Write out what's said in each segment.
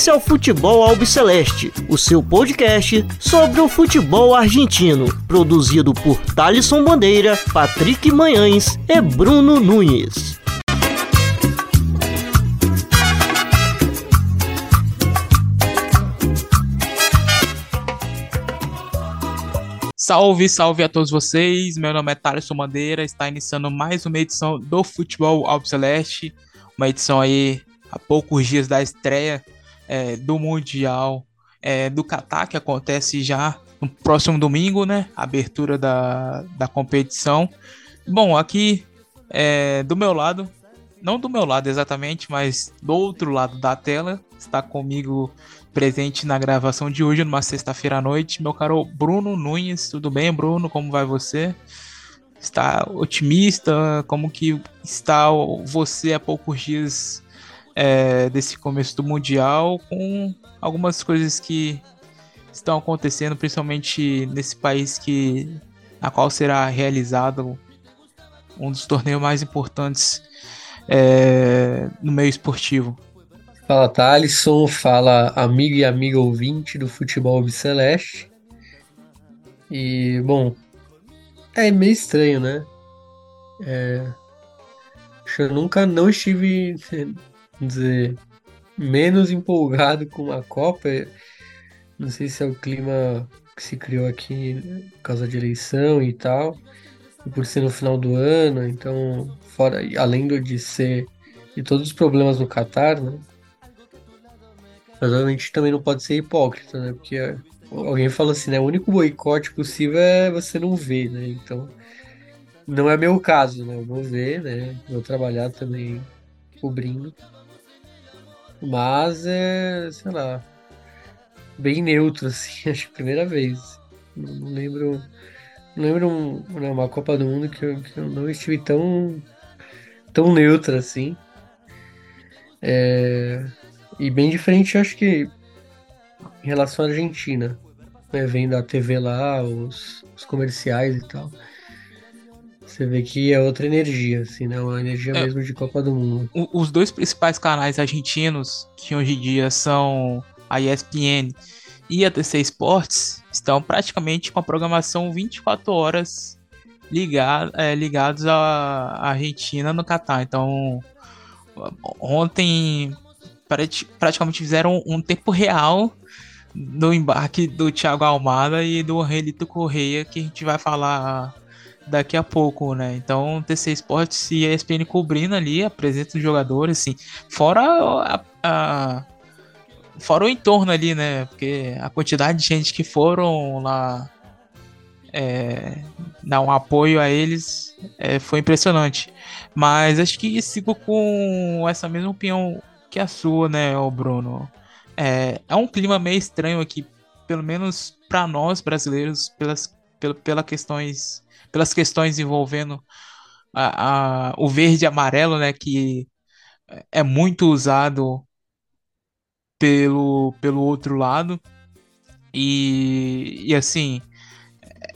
Esse é o Futebol Albiceleste, o seu podcast sobre o futebol argentino, produzido por Thalisson Bandeira, Patrick Manhães e Bruno Nunes. Salve, salve a todos vocês. Meu nome é Thaleson Bandeira. Está iniciando mais uma edição do Futebol Albiceleste. Uma edição aí há poucos dias da estreia é, do Mundial é, do Catar, que acontece já no próximo domingo, né? Abertura da, da competição. Bom, aqui é, do meu lado, não do meu lado exatamente, mas do outro lado da tela, está comigo presente na gravação de hoje, numa sexta-feira à noite. Meu caro Bruno Nunes, tudo bem, Bruno? Como vai você? Está otimista? Como que está você há poucos dias é, desse começo do Mundial, com algumas coisas que estão acontecendo, principalmente nesse país que na qual será realizado um dos torneios mais importantes é, no meio esportivo. Fala Thalisson, fala amigo e amiga ouvinte do Futebol Celeste. E, bom, é meio estranho, né? É, eu nunca não estive, dizer, menos empolgado com a Copa. Não sei se é o clima que se criou aqui por causa de eleição e tal, e por ser no final do ano, então, fora, além de ser de todos os problemas no Catar, né? Mas a gente também não pode ser hipócrita, né? Porque é, alguém falou assim, né? O único boicote possível é você não ver, né? Então, não é meu caso, né? Eu vou ver, né? Vou trabalhar também cobrindo. Mas é, sei lá, bem neutro, assim, acho que primeira vez. Não, não lembro. Não lembro um, né, uma Copa do Mundo que eu, que eu não estive tão, tão neutra assim. É, e bem diferente, acho que em relação à Argentina, né, vendo a TV lá, os, os comerciais e tal. Você vê que é outra energia, assim, né? Uma energia é, mesmo de Copa do Mundo. Os dois principais canais argentinos, que hoje em dia são a ESPN e a TC Sports, estão praticamente com a programação 24 horas ligado, é, ligados à Argentina no Catar. Então, ontem praticamente fizeram um tempo real no embarque do Thiago Almada e do Relito Correia, que a gente vai falar daqui a pouco, né? Então, TC Sports e a ESPN cobrindo ali a presença dos jogadores, assim, fora a, a, fora o entorno ali, né? Porque a quantidade de gente que foram lá é, dar um apoio a eles é, foi impressionante. Mas acho que sigo com essa mesma opinião que a sua, né, o Bruno. É, é um clima meio estranho aqui, pelo menos para nós brasileiros, pelas, pela, pela questões, pelas questões envolvendo a, a, o verde e amarelo, né, que é muito usado pelo, pelo outro lado. E, e assim,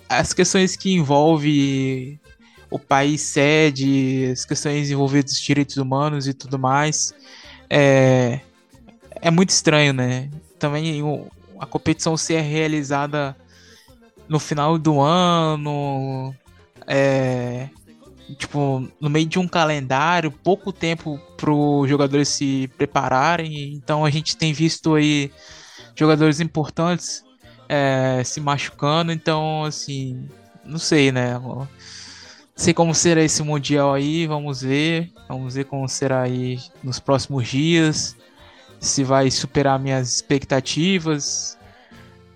as questões que envolvem o país sede, as questões envolvidas os direitos humanos e tudo mais, é, é muito estranho, né? Também a competição ser realizada no final do ano, é, tipo, no meio de um calendário, pouco tempo para os jogadores se prepararem. Então a gente tem visto aí jogadores importantes é, se machucando. Então, assim, não sei, né? sei como será esse mundial aí, vamos ver. Vamos ver como será aí nos próximos dias. Se vai superar minhas expectativas.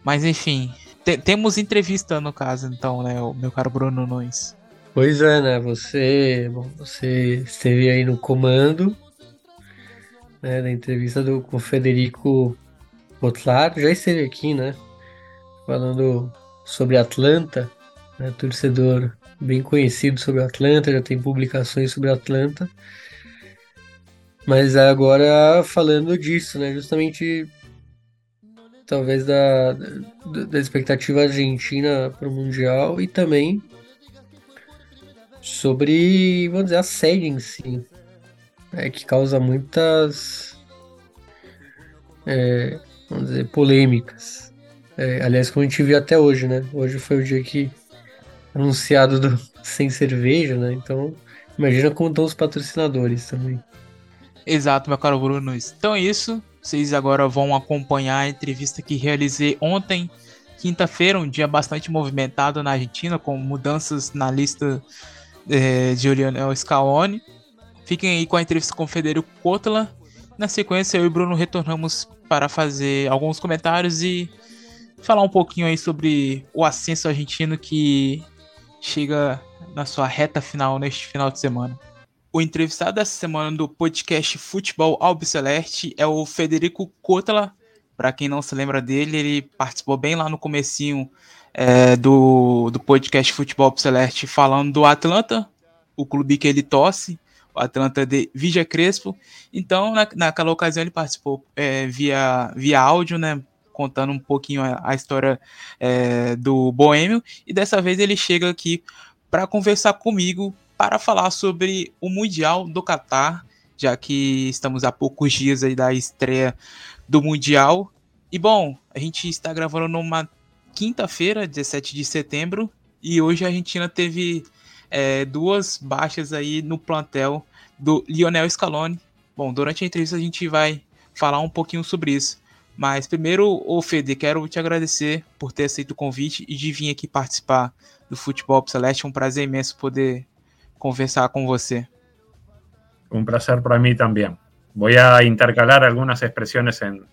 Mas enfim, te temos entrevista no caso, então, né, o meu caro Bruno Nunes. Pois é, né? Você, bom, você esteve aí no comando né, da entrevista do, com Federico Botlaro, já esteve aqui, né? Falando sobre Atlanta, né, torcedor bem conhecido sobre Atlanta, já tem publicações sobre Atlanta. Mas agora falando disso, né? Justamente talvez da, da expectativa argentina para o Mundial e também sobre, vamos dizer, a sede em si, né, que causa muitas é, vamos dizer, polêmicas. É, aliás, como a gente viu até hoje, né? Hoje foi o dia que anunciado do sem cerveja, né? Então, imagina como estão os patrocinadores também. Exato, meu caro Bruno. Então é isso. Vocês agora vão acompanhar a entrevista que realizei ontem, quinta-feira, um dia bastante movimentado na Argentina, com mudanças na lista é, de Lionel Scaloni. Fiquem aí com a entrevista com o Federico Kotler. Na sequência, eu e o Bruno retornamos para fazer alguns comentários e falar um pouquinho aí sobre o ascenso argentino que chega na sua reta final neste final de semana. O entrevistado dessa semana do podcast Futebol Albiceleste é o Federico Kotler. Para quem não se lembra dele, ele participou bem lá no comecinho é, do, do podcast Futebol Albiceleste falando do Atlanta, o clube que ele torce, o Atlanta de Vigia Crespo. Então, na, naquela ocasião, ele participou é, via, via áudio, né? Contando um pouquinho a, a história é, do Boêmio. E dessa vez ele chega aqui para conversar comigo para falar sobre o Mundial do Catar, já que estamos a poucos dias aí da estreia do Mundial. E bom, a gente está gravando numa quinta-feira, 17 de setembro, e hoje a Argentina teve é, duas baixas aí no plantel do Lionel Scaloni. Bom, durante a entrevista a gente vai falar um pouquinho sobre isso. Mas primeiro, ô Fede, quero te agradecer por ter aceito o convite e de vir aqui participar do Futebol Celeste. É um prazer imenso poder conversar com você. Un placer para mí también. Voy a intercalar algunas expresiones en,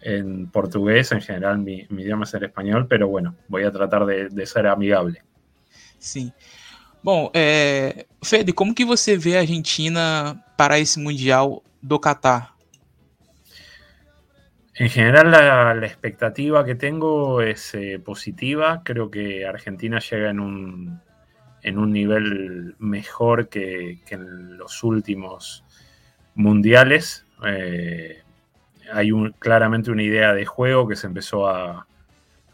en portugués, en general mi, mi, idioma es el español, pero bueno, voy a tratar de, de ser amigable. Sim. Bom, é, Fede, como que você vê a Argentina para esse Mundial do Qatar? En general la, la expectativa que tengo es eh, positiva. Creo que Argentina llega en un, en un nivel mejor que, que en los últimos mundiales. Eh, hay claramente una idea de juego que se empezó a,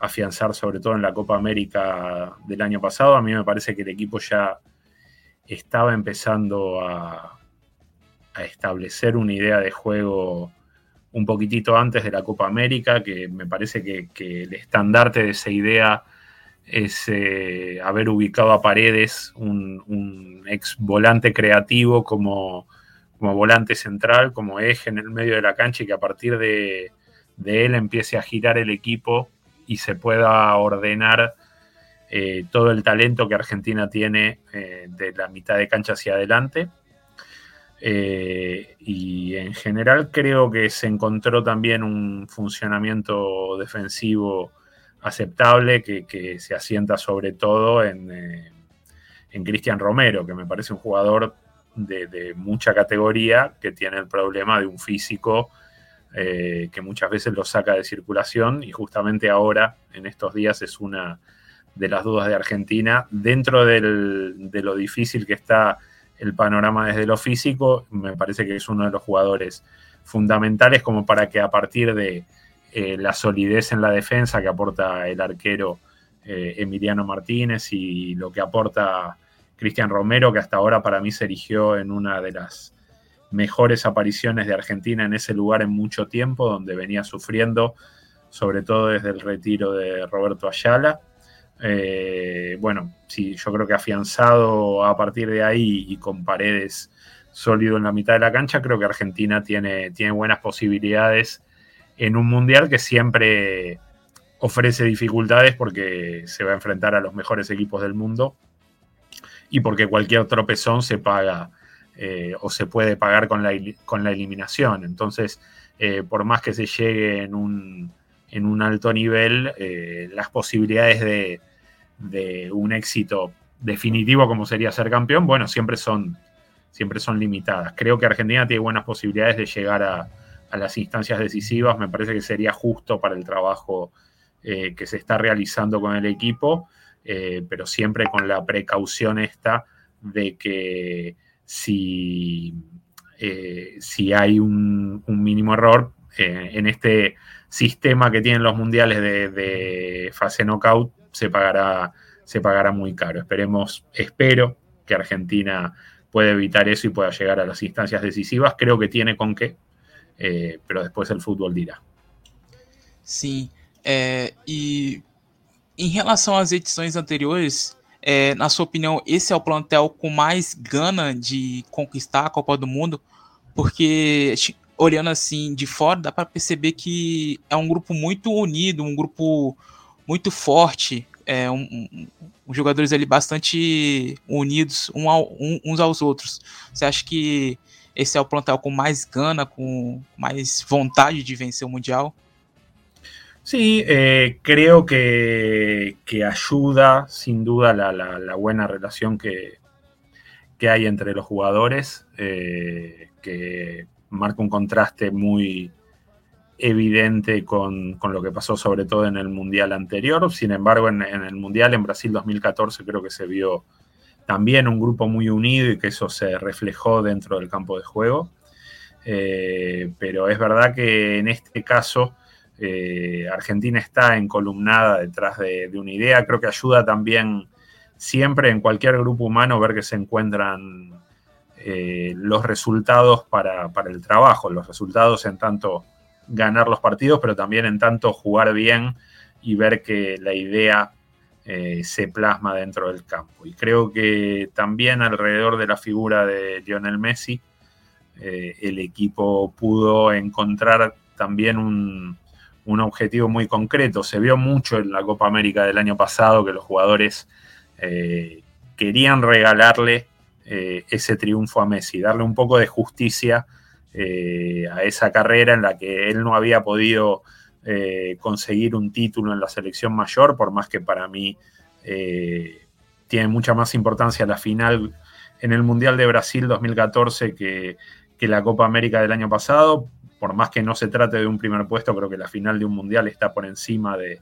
afianzar sobre todo en la Copa América del año pasado. A mí me parece que el equipo ya estaba empezando a, a establecer una idea de juego un poquitito antes de la Copa América, que me parece que, que el estandarte de esa idea es eh, haber ubicado a Paredes, un, ex volante creativo como, como volante central, como eje en el medio de la cancha y que a partir de, él empiece a girar el equipo y se pueda ordenar eh, todo el talento que Argentina tiene eh, de la mitad de cancha hacia adelante. Y en general creo que se encontró también un funcionamiento defensivo aceptable que, que se asienta sobre todo en, eh, en Cristian Romero, que me parece un jugador de, mucha categoría que tiene el problema de un físico eh, que muchas veces lo saca de circulación y justamente ahora, en estos días, es una de las dudas de Argentina. Dentro de lo difícil que está el panorama desde lo físico, me parece que es uno de los jugadores fundamentales como para que a partir de eh, la solidez en la defensa que aporta el arquero eh, Emiliano Martínez y lo que aporta Cristian Romero, que hasta ahora para mí se erigió en una de las mejores apariciones de Argentina en ese lugar en mucho tiempo, donde venía sufriendo, sobre todo desde el retiro de Roberto Ayala. Eh, bueno, sí, yo creo que afianzado a partir de ahí y con paredes sólido en la mitad de la cancha, creo que Argentina tiene, tiene buenas posibilidades en un mundial que siempre ofrece dificultades porque se va a enfrentar a los mejores equipos del mundo y porque cualquier tropezón se paga eh, o se puede pagar con la, con la eliminación. Entonces, eh, por más que se llegue en un, en un alto nivel, eh, las posibilidades de, de, un éxito definitivo como sería ser campeón, bueno, siempre son, siempre son limitadas. Creo que Argentina tiene buenas posibilidades de llegar a, a las instancias decisivas. Me parece que sería justo para el trabajo eh, que se está realizando con el equipo, pero siempre con la precaución esta de que si, eh, si hay un, mínimo error eh, en este sistema que tienen los mundiales de, de, fase knockout, se pagará, se pagará muy caro. Esperemos, espero que Argentina pueda evitar eso y pueda llegar a las instancias decisivas. Creo que tiene con qué, eh, pero después el fútbol dirá. Sim. E em relação às edições anteriores, é, na sua opinião, esse é o plantel com mais gana de conquistar a Copa do Mundo? Porque olhando assim de fora, dá para perceber que é um grupo muito unido, um grupo muito forte, é, um, um, um jogadores ali bastante unidos um ao, uns aos outros. Você acha que esse é o plantel com mais gana, com mais vontade de vencer o Mundial? Sí, eh, creo que, que, ayuda sin duda la, buena relación que, que, hay entre los jugadores, eh, que marca un contraste muy evidente con, con, lo que pasó sobre todo en el Mundial anterior. Sin embargo, en, el Mundial en Brasil 2014 creo que se vio también un grupo muy unido y que eso se reflejó dentro del campo de juego. Eh, pero es verdad que en este caso eh, Argentina está encolumnada detrás de, una idea. Creo que ayuda también siempre en cualquier grupo humano ver que se encuentran eh, los resultados para, para, el trabajo, los resultados en tanto ganar los partidos, pero también en tanto jugar bien y ver que la idea eh, se plasma dentro del campo. Y creo que también alrededor de la figura de Lionel Messi, eh, el equipo pudo encontrar también un, un objetivo muy concreto. Se vio mucho en la Copa América del año pasado que los jugadores eh, querían regalarle ese triunfo a Messi, darle un poco de justicia a esa carrera en la que él no había podido eh, conseguir un título en la selección mayor, por más que para mí eh, tiene mucha más importancia la final en el Mundial de Brasil 2014 que, que la Copa América del año pasado, por más que no se trate de un primer puesto, creo que la final de un mundial está por encima de,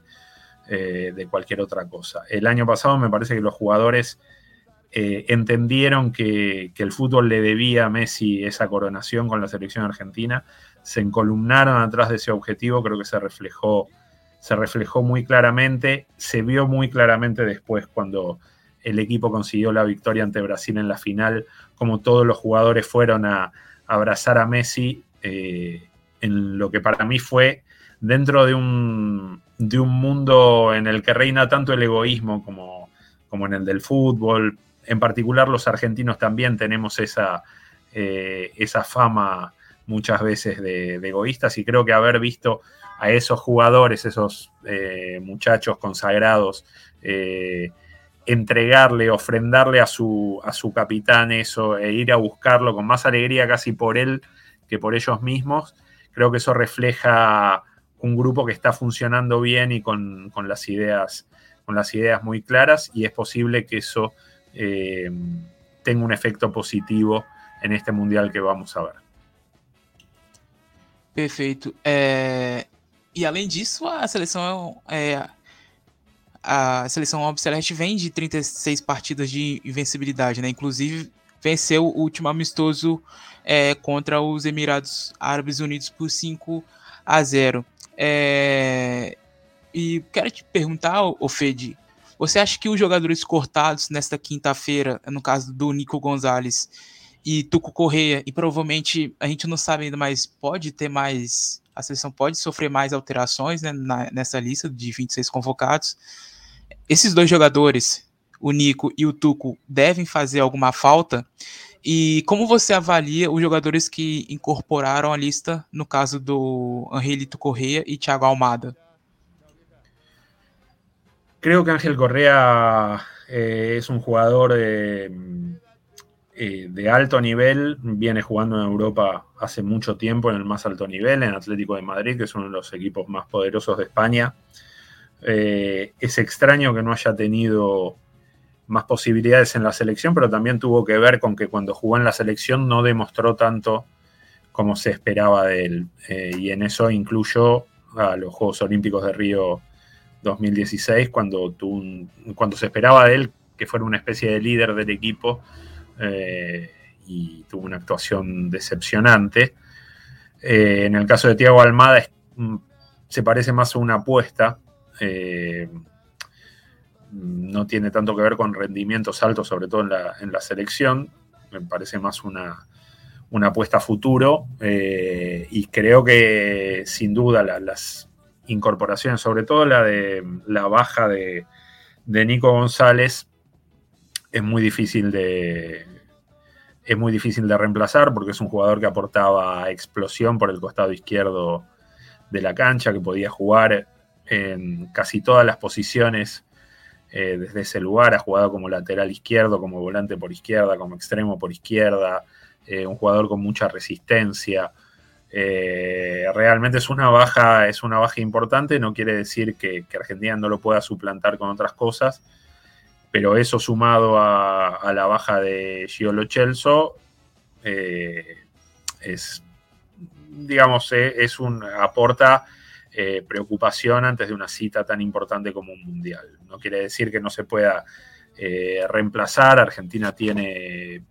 eh, de cualquier otra cosa. El año pasado me parece que los jugadores entendieron que, que, el fútbol le debía a Messi esa coronación con la selección argentina, se encolumnaron atrás de ese objetivo, creo que se reflejó, se reflejó muy claramente, se vio muy claramente después cuando el equipo consiguió la victoria ante Brasil en la final, como todos los jugadores fueron a, abrazar a Messi. Eh, en lo que para mí fue dentro de un, de un mundo en el que reina tanto el egoísmo como, como en el del fútbol. En particular los argentinos también tenemos esa, eh, esa fama muchas veces de, egoístas y creo que haber visto a esos jugadores, esos eh, muchachos consagrados, eh, entregarle, ofrendarle a su, a su capitán eso e ir a buscarlo con más alegría casi por él que por ellos mismos, creo que eso refleja un grupo que está funcionando bien y con, con las, ideas, con las ideas muy claras y es posible que eso eh, tenga un efecto positivo en este mundial que vamos a ver. Perfeito. É... E além disso, a seleção é... a seleção Albiceleste vem de 36 partidas de invencibilidade, né? Inclusive venceu o último amistoso é, contra os Emirados Árabes Unidos por 5 a 0. É, e quero te perguntar, Ofede, você acha que os jogadores cortados nesta quinta-feira, no caso do Nico Gonzalez e Tuco Correia, e provavelmente a gente não sabe ainda, mas pode ter mais, a seleção pode sofrer mais alterações né, na, nessa lista de 26 convocados. Esses dois jogadores, o Nico e o Tuco, devem fazer alguma falta? E como você avalia os jogadores que incorporaram a lista, no caso do Angelito Correa e Thiago Almada? Creo que Ángel Correa eh, es un jugador de, eh, de, alto nivel, viene jugando en Europa hace mucho tiempo en el más alto nivel, en Atlético de Madrid, que es uno de los equipos más poderosos de España. Eh, es extraño que no haya tenido más posibilidades en la selección, pero también tuvo que ver con que cuando jugó en la selección no demostró tanto como se esperaba de él. Eh, y en eso incluyo a los Juegos Olímpicos de Río 2016, cuando, cuando se esperaba de él que fuera una especie de líder del equipo eh, y tuvo una actuación decepcionante. Eh, en el caso de Tiago Almada mm, se parece más a una apuesta. Eh, no tiene tanto que ver con rendimientos altos, sobre todo en la, en la selección. Me parece más una, una apuesta a futuro. Y creo que sin duda la, las incorporaciones, sobre todo la de la baja de, de Nico González, es muy difícil de, es muy difícil de reemplazar porque es un jugador que aportaba explosión por el costado izquierdo de la cancha, que podía jugar en casi todas las posiciones eh, desde ese lugar. Ha jugado como lateral izquierdo, como volante por izquierda, como extremo por izquierda. Eh, un jugador con mucha resistencia. Eh, realmente es una baja, es una baja importante. No quiere decir que, Argentina no lo pueda suplantar con otras cosas. Pero eso sumado a, la baja de Giolo Chelso es, digamos, es un aporta eh, preocupación antes de una cita tan importante como un mundial. No quiere decir que no se pueda eh, reemplazar. Argentina tiene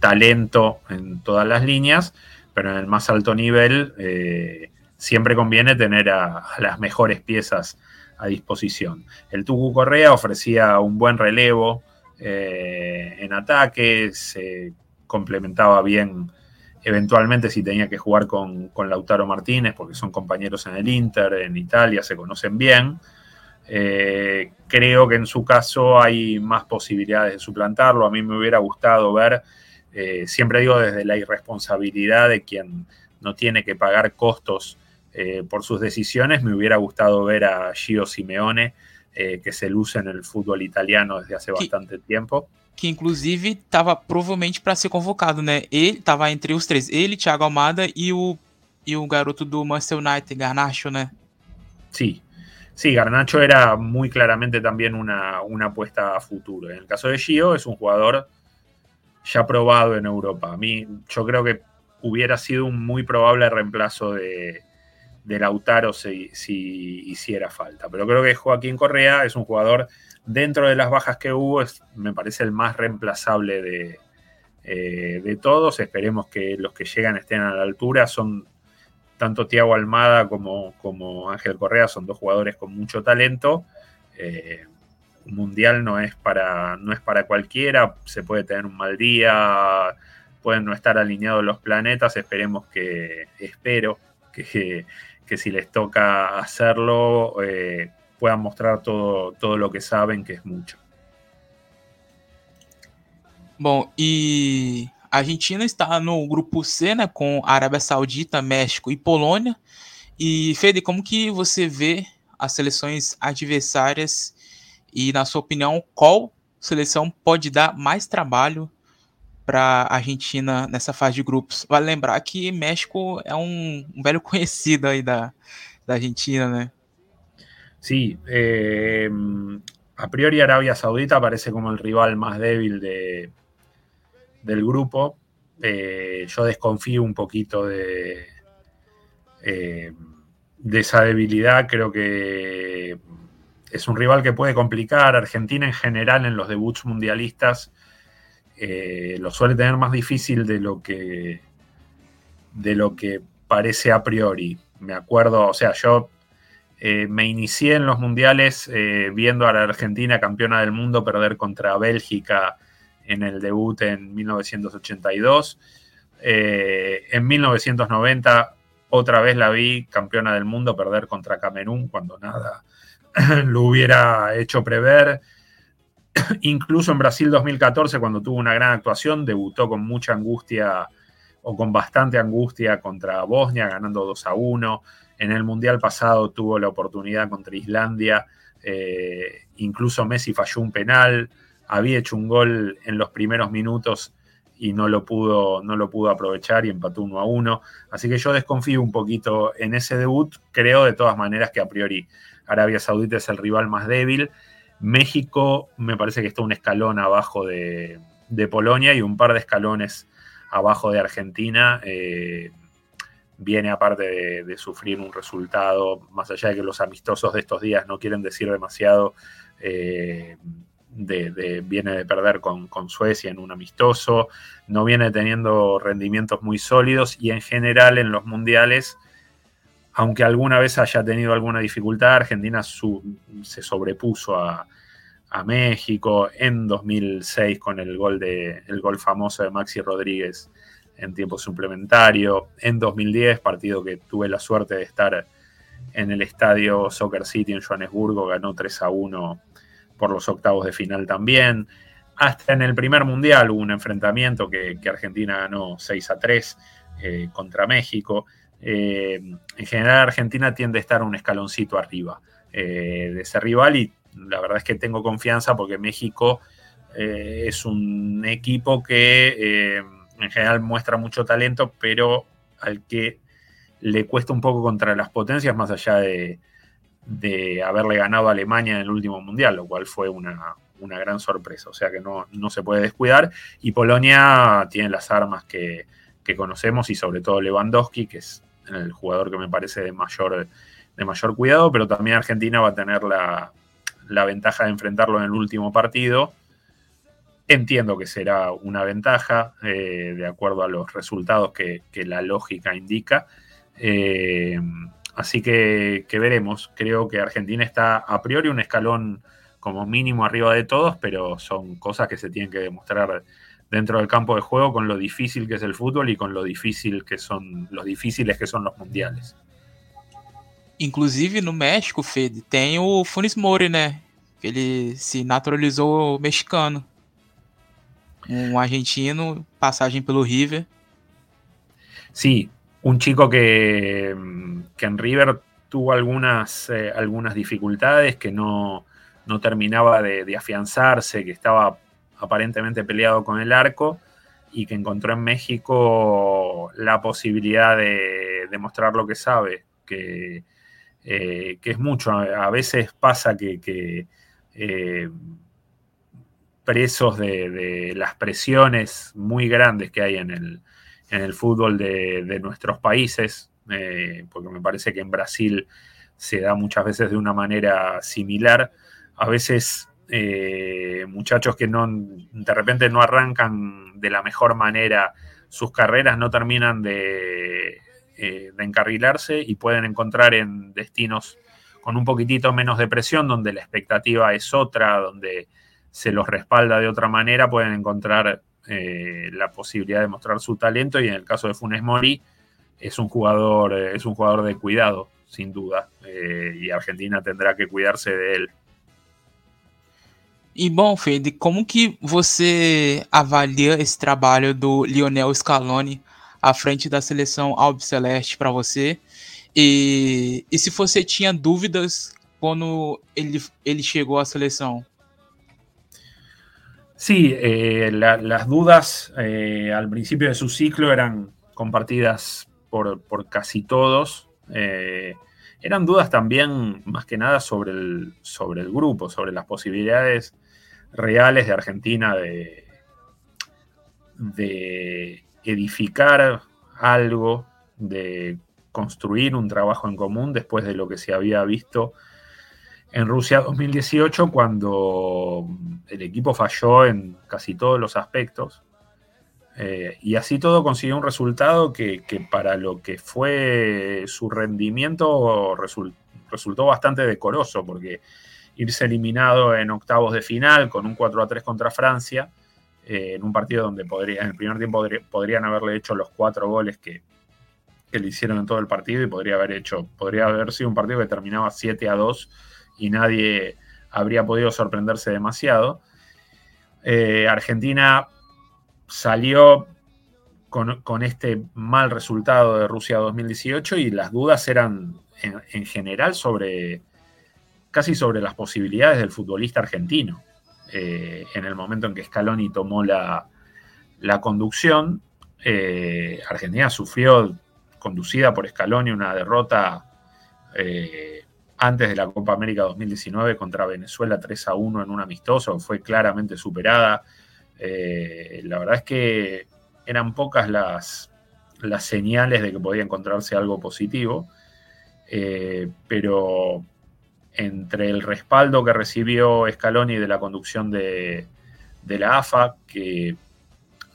talento en todas las líneas, pero en el más alto nivel eh, siempre conviene tener a, las mejores piezas a disposición. El Tucu Correa ofrecía un buen relevo en ataque, se complementaba bien eventualmente si tenía que jugar con, Lautaro Martínez, porque son compañeros en el Inter, en Italia, se conocen bien. Eh, creo que en su caso hay más posibilidades de suplantarlo. A mí me hubiera gustado ver, eh, siempre digo desde la irresponsabilidad de quien no tiene que pagar costos eh, por sus decisiones, me hubiera gustado ver a Gio Simeone, que se luce en el fútbol italiano desde hace bastante tiempo que inclusive estava provavelmente para ser convocado, né? Ele estava entre os três, ele, Thiago Almada e o, e o garoto do Manchester United, Garnacho, né? Sí, sí, Garnacho era muy claramente también una, una apuesta a futuro. En el caso de Gio, es un jugador ya probado en Europa. A mí, yo creo que hubiera sido un muy probable reemplazo de, de Lautaro si, si, hiciera falta. Pero creo que Joaquín Correa es un jugador dentro de las bajas que hubo, me parece el más reemplazable de, eh, de todos. Esperemos que los que llegan estén a la altura. Son tanto Tiago Almada como, como, Ángel Correa, son dos jugadores con mucho talento. Eh, un mundial no es, para, no es para cualquiera, se puede tener un mal día, pueden no estar alineados los planetas. Esperemos que, espero que, que si les toca hacerlo, eh, puedan mostrar todo, todo lo que saben, que es mucho. Bom, e a Argentina está no grupo C, né, com Arábia Saudita, México e Polônia. E Fede, como que você vê as seleções adversárias e, na sua opinião, qual seleção pode dar mais trabalho para a Argentina nessa fase de grupos? Vale lembrar que México é um, um velho conhecido aí da, Argentina, né? Sí, eh, a priori Arabia Saudita parece como el rival más débil de, del grupo. Eh, yo desconfío un poquito de, eh, esa debilidad. Creo que es un rival que puede complicar. Argentina en general en los debuts mundialistas lo suele tener más difícil de lo que de lo que parece a priori. Me acuerdo, o sea, yo eh, me inicié en los mundiales eh, viendo a la Argentina campeona del mundo perder contra Bélgica en el debut en 1982. Eh, en 1990 otra vez la vi campeona del mundo perder contra Camerún cuando nada lo hubiera hecho prever. Incluso en Brasil 2014 cuando tuvo una gran actuación debutó con mucha angustia o con bastante angustia contra Bosnia ganando 2 a 1. En el Mundial pasado tuvo la oportunidad contra Islandia, eh, incluso Messi falló un penal, había hecho un gol en los primeros minutos y no lo pudo, no lo pudo aprovechar y empató uno a uno. Así que yo desconfío un poquito en ese debut. Creo de todas maneras que a priori Arabia Saudita es el rival más débil. México me parece que está un escalón abajo de, Polonia y un par de escalones abajo de Argentina. Eh, viene aparte de, sufrir un resultado, más allá de que los amistosos de estos días no quieren decir demasiado, eh, viene de perder con, Suecia en un amistoso, no viene teniendo rendimientos muy sólidos y en general en los mundiales, aunque alguna vez haya tenido alguna dificultad, Argentina se sobrepuso a, México en 2006 con el gol, de, el gol famoso de Maxi Rodríguez en tiempo suplementario. En 2010, partido que tuve la suerte de estar en el estadio Soccer City en Johannesburgo, ganó 3 a 1 por los octavos de final también. Hasta en el primer mundial hubo un enfrentamiento que, Argentina ganó 6 a 3 eh, contra México. Eh, en general Argentina tiende a estar un escaloncito arriba eh, de ese rival y la verdad es que tengo confianza porque México es un equipo que en general muestra mucho talento, pero al que le cuesta un poco contra las potencias más allá de, haberle ganado a Alemania en el último mundial, lo cual fue una, gran sorpresa. O sea que no, se puede descuidar. Y Polonia tiene las armas que, conocemos y sobre todo Lewandowski, que es el jugador que me parece de mayor, de mayor cuidado, pero también Argentina va a tener la, ventaja de enfrentarlo en el último partido. Entiendo que será una ventaja, eh, de acuerdo a los resultados que, que la lógica indica. Eh, así que, veremos. Creo que Argentina está a priori un escalón como mínimo arriba de todos, pero son cosas que se tienen que demostrar dentro del campo de juego con lo difícil que es el fútbol y con lo difícil que son los difíciles que son los mundiales. Inclusive no México, Fede, tem o Funes Mori, né? Ele se naturalizou mexicano. Um argentino, passagem pelo River. Sí, un chico que, en River tuvo algunas, eh, algunas dificultades, que no, terminaba de, afianzarse, que estaba aparentemente peleado con el arco y que encontró en México la posibilidad de demostrar lo que sabe, que, eh, que es mucho. A veces pasa que, eh, presos de, las presiones muy grandes que hay en el, en el fútbol de, nuestros países, eh, porque me parece que en Brasil se da muchas veces de una manera similar. A veces eh, muchachos que no, de repente no arrancan de la mejor manera sus carreras, no terminan de, eh, de encarrilarse y pueden encontrar en destinos con un poquitito menos de presión, donde la expectativa es otra, donde se los respalda de otra manera, pueden encontrar eh, la posibilidad de mostrar su talento y en el caso de Funes Mori es un jugador, eh, es un jugador de cuidado, sin duda, e Argentina tendrá que cuidarse de ele. E bom, Fede, como que você avalia esse trabalho do Lionel Scaloni à frente da seleção Albiceleste para você? E, e se você tinha dúvidas quando ele, ele chegou à seleção? Sí, eh, las dudas eh, al principio de su ciclo eran compartidas por, casi todos. Eh, eran dudas también más que nada sobre el, sobre el grupo, sobre las posibilidades reales de Argentina de, de edificar algo, de construir un trabajo en común después de lo que se había visto en Rusia 2018 cuando el equipo falló en casi todos los aspectos. Eh, y así todo consiguió un resultado que, para lo que fue su rendimiento resultó bastante decoroso, porque irse eliminado en octavos de final con un 4 a 3 contra Francia, eh, en un partido donde podría, en el primer tiempo podrían haberle hecho los cuatro goles que, que, le hicieron en todo el partido y podría haber hecho, podría haber sido un partido que terminaba 7 a 2 y nadie habría podido sorprenderse demasiado. Eh, Argentina salió con, este mal resultado de Rusia 2018 y las dudas eran en, general sobre casi sobre las posibilidades del futbolista argentino. Eh, en el momento en que Scaloni tomó la, conducción, eh, Argentina sufrió, conducida por Scaloni, una derrota antes de la Copa América 2019 contra Venezuela 3 a 1 en un amistoso, fue claramente superada. Eh, la verdad es que eran pocas las, las señales de que podía encontrarse algo positivo, eh, pero entre el respaldo que recibió Scaloni de la conducción de, de la AFA, que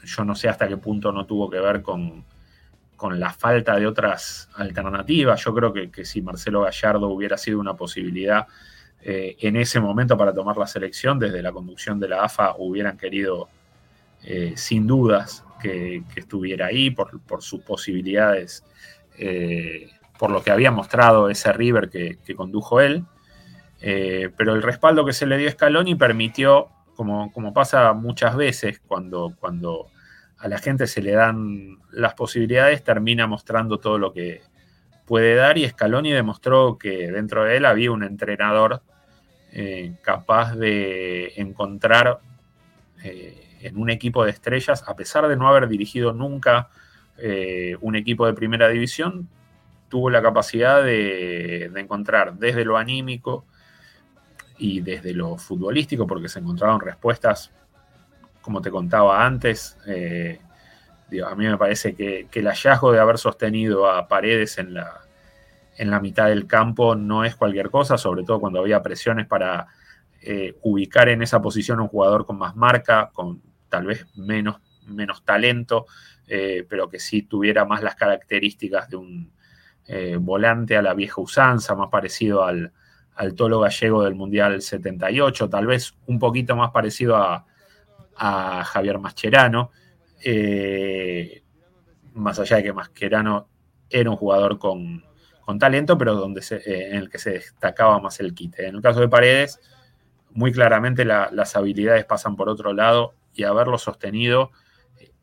yo no sé hasta qué punto no tuvo que ver con, con la falta de otras alternativas. Yo creo que, si Marcelo Gallardo hubiera sido una posibilidad eh, en ese momento para tomar la selección, desde la conducción de la AFA hubieran querido eh, sin dudas que, estuviera ahí por, sus posibilidades, eh, por lo que había mostrado ese River que, condujo él. Eh, pero el respaldo que se le dio a Scaloni permitió, como, como pasa muchas veces cuando, cuando a la gente se le dan las posibilidades, termina mostrando todo lo que puede dar. Y Scaloni demostró que dentro de él había un entrenador eh, capaz de encontrar eh, en un equipo de estrellas, a pesar de no haber dirigido nunca un equipo de primera división, tuvo la capacidad de, encontrar desde lo anímico y desde lo futbolístico, porque se encontraron respuestas, como te contaba antes, eh, a mí me parece que, el hallazgo de haber sostenido a Paredes en la, en la mitad del campo no es cualquier cosa, sobre todo cuando había presiones para eh, ubicar en esa posición un jugador con más marca, con tal vez menos, menos talento, eh, pero que sí tuviera más las características de un, volante a la vieja usanza, más parecido al, tolo gallego del Mundial 78, tal vez un poquito más parecido a, Javier Mascherano, eh, más allá de que Mascherano era un jugador con, talento, pero donde eh, en el que se destacaba más el quite. En el caso de Paredes, muy claramente las habilidades pasan por otro lado y haberlo sostenido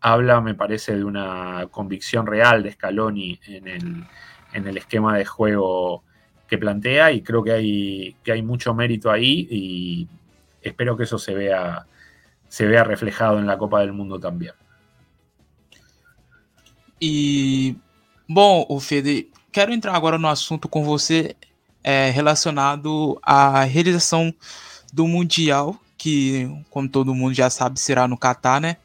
habla, me parece, de una convicción real de Scaloni en el, en el esquema de juego que plantea y creo que hay, que hay mucho mérito ahí y espero que eso se vea, se vea reflejado en la Copa del Mundo también. E, bom, Fede, quero entrar agora no assunto com você é, relacionado à realização do Mundial, que, como todo mundo já sabe, será no Catar, né?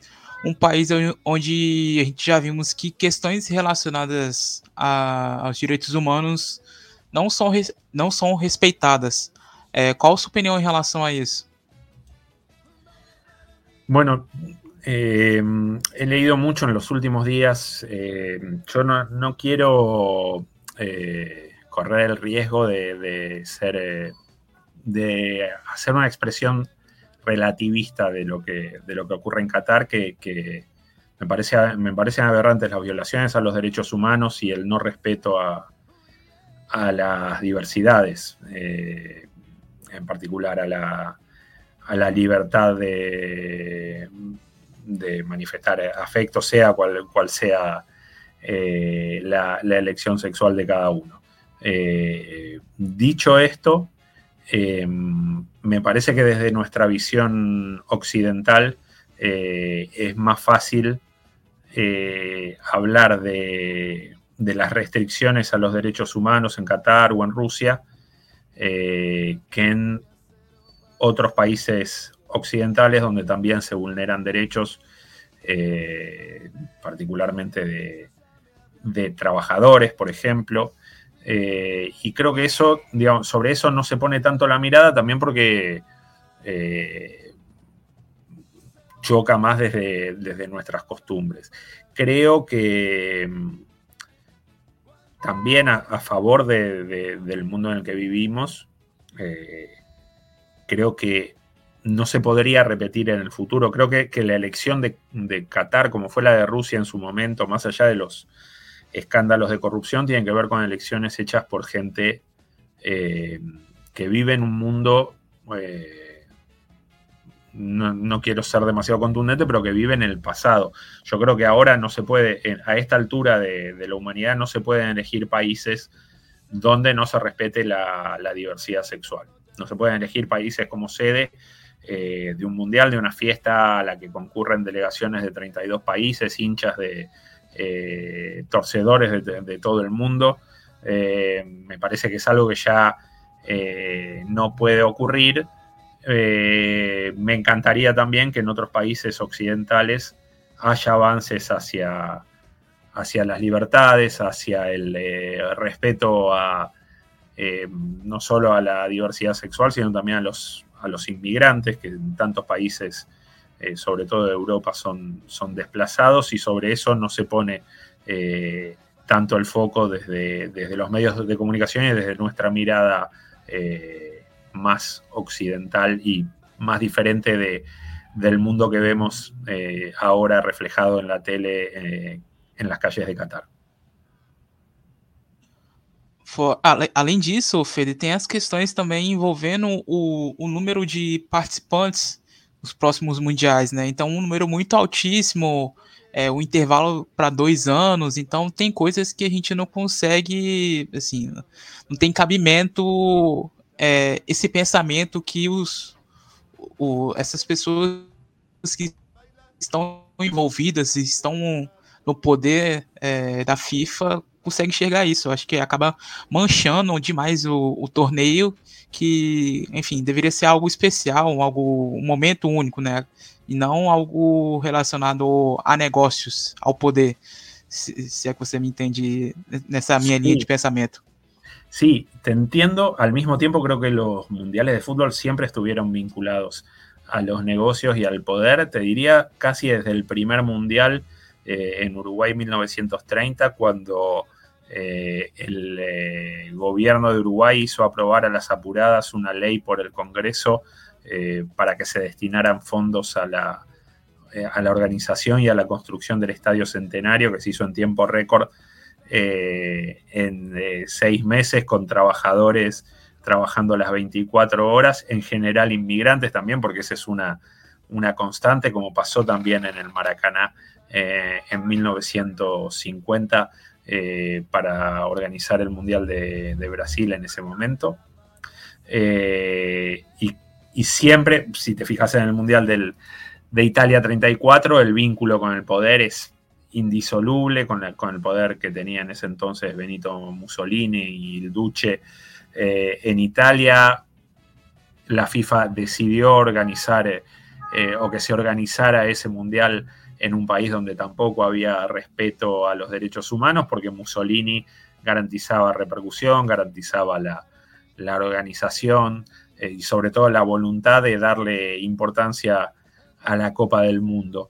um país onde a gente já vimos que questões relacionadas a, aos direitos humanos não são, não são respeitadas. Qual a sua opinião em relação a isso? Bueno, eh, he leído mucho en los últimos días. Eh, yo no, no quiero eh, correr el riesgo de, de ser, de hacer una expresión relativista de lo que, de lo que ocurre en Qatar, que, me, parece, me parecen aberrantes las violaciones a los derechos humanos y el no respeto a, las diversidades, eh, en particular a la, a la libertad de, de, manifestar afecto, sea cual, sea eh, la, elección sexual de cada uno. Eh, dicho esto, me parece que desde nuestra visión occidental es más fácil hablar de, las restricciones a los derechos humanos en Qatar o en Rusia eh, que en otros países occidentales donde también se vulneran derechos, particularmente de, trabajadores, por ejemplo. Eh, y creo que eso, digamos, sobre eso no se pone tanto la mirada también porque eh, choca más desde, desde, nuestras costumbres. Creo que mm, también a, favor del mundo en el que vivimos, eh, creo que no se podría repetir en el futuro. Creo que, la elección de, de Qatar, como fue la de Rusia en su momento, más allá de los escándalos de corrupción tienen que ver con elecciones hechas por gente eh, que vive en un mundo, eh, no, quiero ser demasiado contundente, pero que vive en el pasado. Yo creo que ahora no se puede, a esta altura de, la humanidad, no se pueden elegir países donde no se respete la, diversidad sexual. No se pueden elegir países como sede eh, de un mundial, de una fiesta a la que concurren delegaciones de 32 países, hinchas de, eh, torcedores de, todo el mundo. Eh, me parece que es algo que ya no puede ocurrir. Me encantaría también que en otros países occidentales haya avances hacia, hacia las libertades, hacia el respeto a no solo a la diversidad sexual, sino también a los, a los inmigrantes que en tantos países eh, sobre todo de Europa, son, son desplazados y sobre eso no se pone eh, tanto el foco desde, desde, los medios de comunicación y desde nuestra mirada eh, más occidental y más diferente de, del mundo que vemos ahora reflejado en la tele en las calles de Qatar. Além disso, Fede, tem as questões também envolvendo o, o número de participantes nos próximos mundiais, né? Então, um número muito altíssimo, é, o intervalo para dois anos, então tem coisas que a gente não consegue, assim, não tem cabimento é, esse pensamento que os, o, essas pessoas que estão envolvidas, estão no poder é, da FIFA consegue enxergar isso. Eu acho que acaba manchando demais o, o, torneio, que, enfim, deveria ser algo especial, algo, um momento único, né? E não algo relacionado a negócios, ao poder. Se, se é que você me entende nessa minha sí. linha de pensamento. Sí, te entiendo. Al mismo tiempo creo que los mundiales de fútbol siempre estuvieron vinculados a los negocios y al poder. Te diría casi desde el primer mundial eh, en Uruguay 1930, cuando eh, el eh, gobierno de Uruguay hizo aprobar a las apuradas una ley por el Congreso para que se destinaran fondos a la, a la, organización y a la construcción del Estadio Centenario, que se hizo en tiempo récord eh, en seis meses con trabajadores trabajando las 24 horas, en general inmigrantes también, porque esa es una, una constante, como pasó también en el Maracaná en 1950 eh, para organizar el Mundial de, Brasil en ese momento. Eh, y, y, siempre, si te fijas en el Mundial del, de Italia 34, el vínculo con el poder es indisoluble, con, la, con, el poder que tenía en ese entonces Benito Mussolini y el Duce. Eh, en Italia, la FIFA decidió organizar eh, o que se organizara ese Mundial en un país donde tampoco había respeto a los derechos humanos, porque Mussolini garantizaba repercusión, garantizaba la, organización eh, y sobre todo la voluntad de darle importancia a la Copa del Mundo.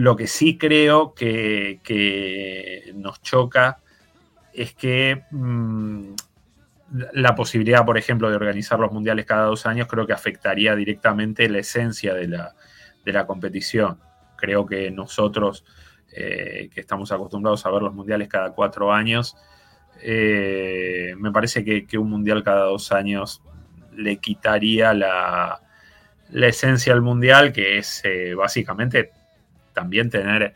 Lo que sí creo que, que nos choca es que mmm, la posibilidad, por ejemplo, de organizar los mundiales cada dos años creo que afectaría directamente la esencia de la, de la competición. Creo que nosotros, eh, que estamos acostumbrados a ver los mundiales cada cuatro años, eh, me parece que, que, un mundial cada dos años le quitaría la, la esencia al mundial, que es eh, básicamente también tener,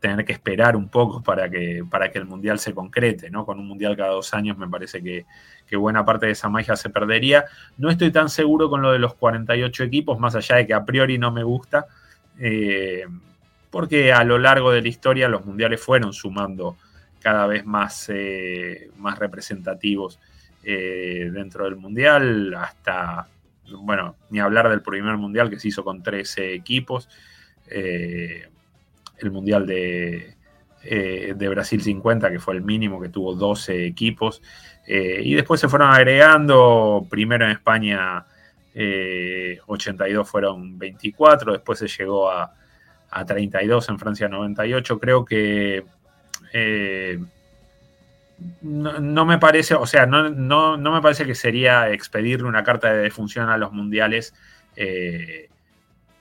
tener que esperar un poco para que, para que el mundial se concrete, ¿no? Con un mundial cada dos años me parece que, que buena parte de esa magia se perdería. No estoy tan seguro con lo de los 48 equipos, más allá de que a priori no me gusta. Eh, porque a lo largo de la historia los mundiales fueron sumando cada vez más, eh, más representativos eh, dentro del mundial, hasta, bueno, ni hablar del primer mundial que se hizo con 13 equipos, el mundial de, de, Brasil 50, que fue el mínimo, que tuvo 12 equipos, y después se fueron agregando, primero en España 82 fueron 24, después se llegó a a 32 en Francia 98. Creo que eh, no, me parece, o sea, no, no, no, me parece que sería expedirle una carta de defunción a los mundiales eh,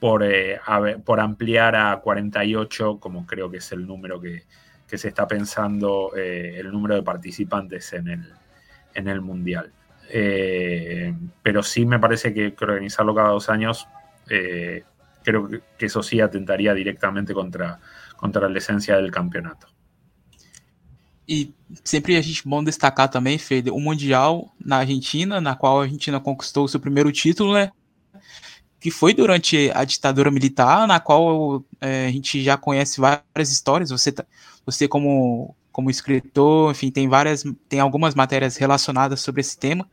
por, eh, a, por, ampliar a 48, como creo que es el número que, que se está pensando, eh, el número de participantes en el, en el mundial. Eh, pero sí me parece que, que organizarlo cada dos años creo que eso sí atentaría directamente contra, contra a essência do campeonato. E sempre a gente bom destacar também, Fede, o Mundial na Argentina, na qual a Argentina conquistou o seu primeiro título, né? Que foi durante a ditadura militar, na qual é, a gente já conhece várias histórias. Você, tá, você como, como escritor, enfim, tem várias, tem algumas matérias relacionadas sobre esse tema.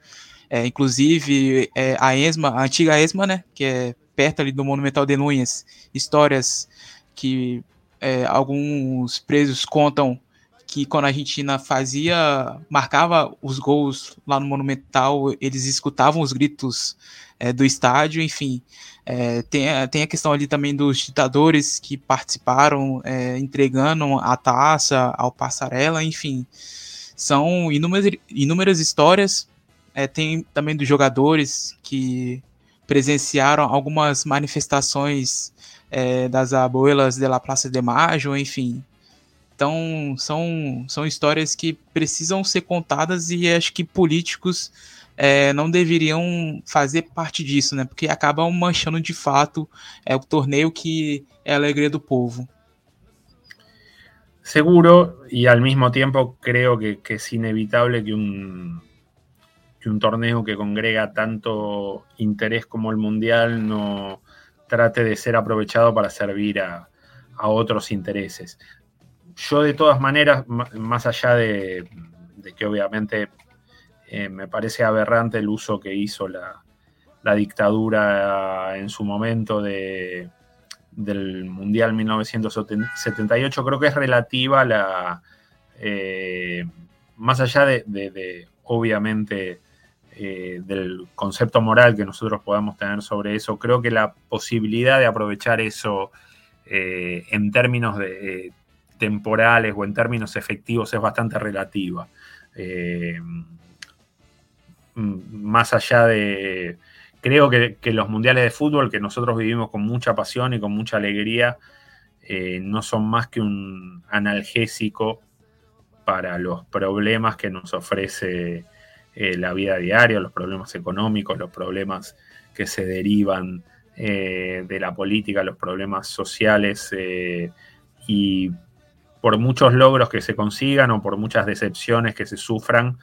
É, inclusive é, a ESMA, a antiga ESMA, né? Que é perto ali do Monumental de Núñez, histórias que é, alguns presos contam que quando a Argentina fazia, marcava os gols lá no Monumental, eles escutavam os gritos é, do estádio, enfim. É, tem, tem a questão ali também dos ditadores que participaram, é, entregando a taça ao Passarela, enfim. São inúmeras, inúmeras histórias. É, tem também dos jogadores que presenciaram algumas manifestações é, das abuelas de la Praça de Mayo, enfim. Então, são, são histórias que precisam ser contadas e acho que políticos é, não deveriam fazer parte disso, né? Porque acabam manchando de fato é, o torneio que é a alegria do povo. Seguro, y al mismo tiempo creo que, que es inevitable que un, que un torneo que congrega tanto interés como el Mundial no trate de ser aprovechado para servir a, a otros intereses. Yo de todas maneras, más allá de, que obviamente eh, me parece aberrante el uso que hizo la, la dictadura en su momento de, del Mundial 1978, creo que es relativa a la... Eh, más allá de, obviamente, eh, del concepto moral que nosotros podamos tener sobre eso, creo que la posibilidad de aprovechar eso en términos de, temporales o en términos efectivos es bastante relativa. Eh, más allá de... Creo que, los mundiales de fútbol que nosotros vivimos con mucha pasión y con mucha alegría eh, no son más que un analgésico para los problemas que nos ofrece eh, la vida diaria, los problemas económicos, los problemas que se derivan de la política, los problemas sociales y por muchos logros que se consigan o por muchas decepciones que se sufran,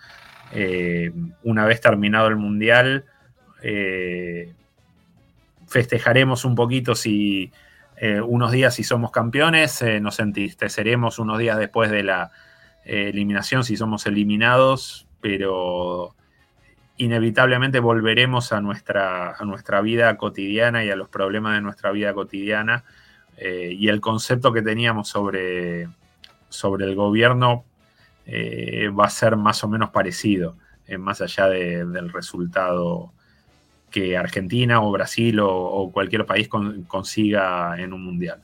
eh, una vez terminado el Mundial, eh, festejaremos un poquito si eh, unos días si somos campeones, nos entristeceremos unos días después de la eliminación si somos eliminados, pero inevitablemente volveremos a nuestra, a nuestra vida cotidiana y a los problemas de nuestra vida cotidiana. Y el concepto que teníamos sobre, sobre el gobierno eh, va a ser más o menos parecido, eh, más allá de, del resultado que Argentina o Brasil o, o cualquier país con, consiga en un mundial.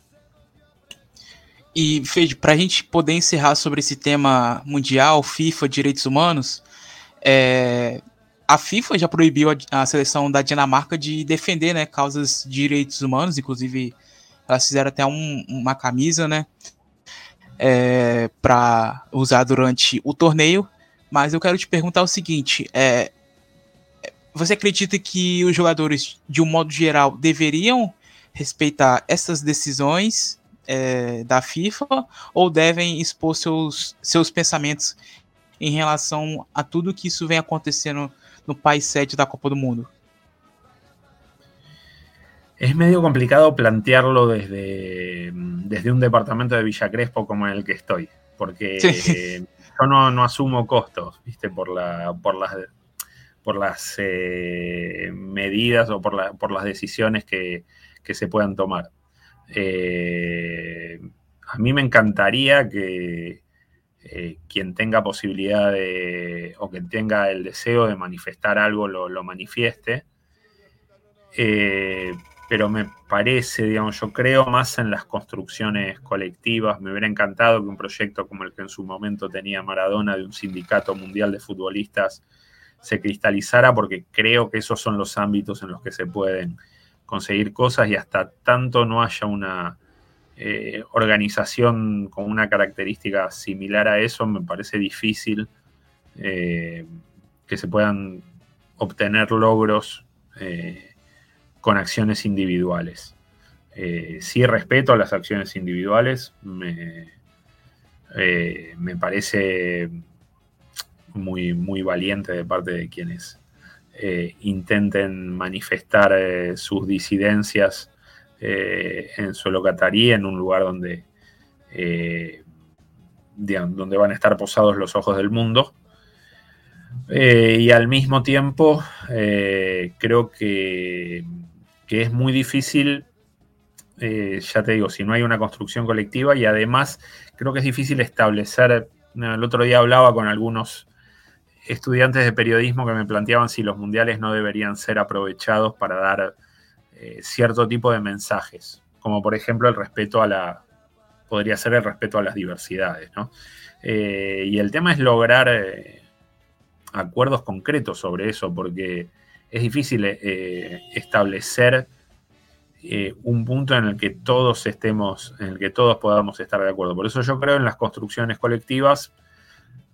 E, Fede, para a gente poder encerrar sobre esse tema mundial, FIFA, direitos humanos, É, a FIFA já proibiu a, a, seleção da Dinamarca de defender né, causas de direitos humanos, inclusive elas fizeram até um, uma camisa né, é, para usar durante o torneio. Mas eu quero te perguntar o seguinte: é, você acredita que os jogadores, de um modo geral, deveriam respeitar essas decisões é, da FIFA ou devem expor seus, seus pensamentos em relação a tudo que isso vem acontecendo no país sede da Copa do Mundo? Es medio complicado plantearlo desde, desde un departamento de Villa Crespo como en el que estoy, porque sí. yo no, no, asumo costos, ¿viste? Por, la, por las, por las eh, medidas o por, la, por las decisiones que, que se puedan tomar. Eh, a mí me encantaría que, eh, quien tenga posibilidad de, o quien tenga el deseo de manifestar algo lo, lo manifieste. Eh, pero me parece, digamos, yo creo más en las construcciones colectivas. Me hubiera encantado que un proyecto como el que en su momento tenía Maradona de un sindicato mundial de futbolistas se cristalizara porque creo que esos son los ámbitos en los que se pueden conseguir cosas y hasta tanto no haya una eh, organización con una característica similar a eso, me parece difícil eh, que se puedan obtener logros eh, con acciones individuales. Eh, sí respeto las acciones individuales, me, eh, me parece muy, muy valiente de parte de quienes eh, intenten manifestar sus disidencias eh, en suelo catarí, en un lugar donde, eh, donde van a estar posados los ojos del mundo. Eh, y al mismo tiempo, eh, creo que, que, es muy difícil, eh, ya te digo, si no hay una construcción colectiva y además creo que es difícil establecer, el otro día hablaba con algunos estudiantes de periodismo que me planteaban si los mundiales no deberían ser aprovechados para dar eh, cierto tipo de mensajes, como por ejemplo el respeto a la, podría ser el respeto a las diversidades, ¿no? Eh, y el tema es lograr acuerdos concretos sobre eso, porque es difícil eh, establecer eh, un punto en el que todos estemos, en el que todos podamos estar de acuerdo. Por eso yo creo en las construcciones colectivas,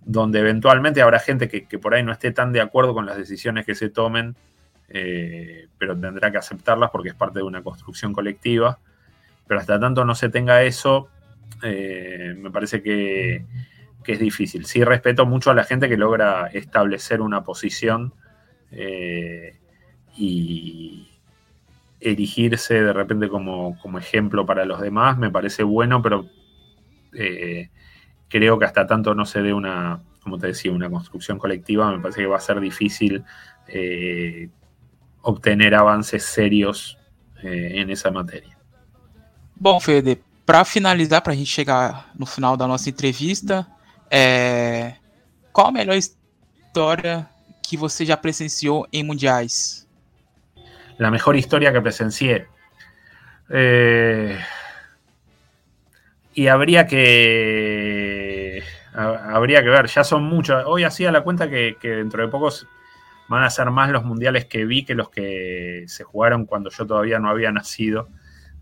donde eventualmente habrá gente que, por ahí no esté tan de acuerdo con las decisiones que se tomen, eh, pero tendrá que aceptarlas porque es parte de una construcción colectiva. Pero hasta tanto no se tenga eso, me parece que, que, es difícil. Sí respeto mucho a la gente que logra establecer una posición y, erigirse de repente como, ejemplo para los demás me parece bueno, pero eh, creo que hasta tanto no se dé una, como te decía, una construcción colectiva, me parece que va a ser difícil eh, obtener avances serios eh, en esa materia. Bom, Fede, para finalizar, para a gente chegar no final da nossa entrevista, é... qual a melhor história que você já presenciou em mundiais? la mejor historia que presencié. Eh, y habría que. Habría que ver, ya son muchos. Hoy hacía la cuenta que, dentro de pocos van a ser más los mundiales que vi que los que se jugaron cuando yo todavía no había nacido.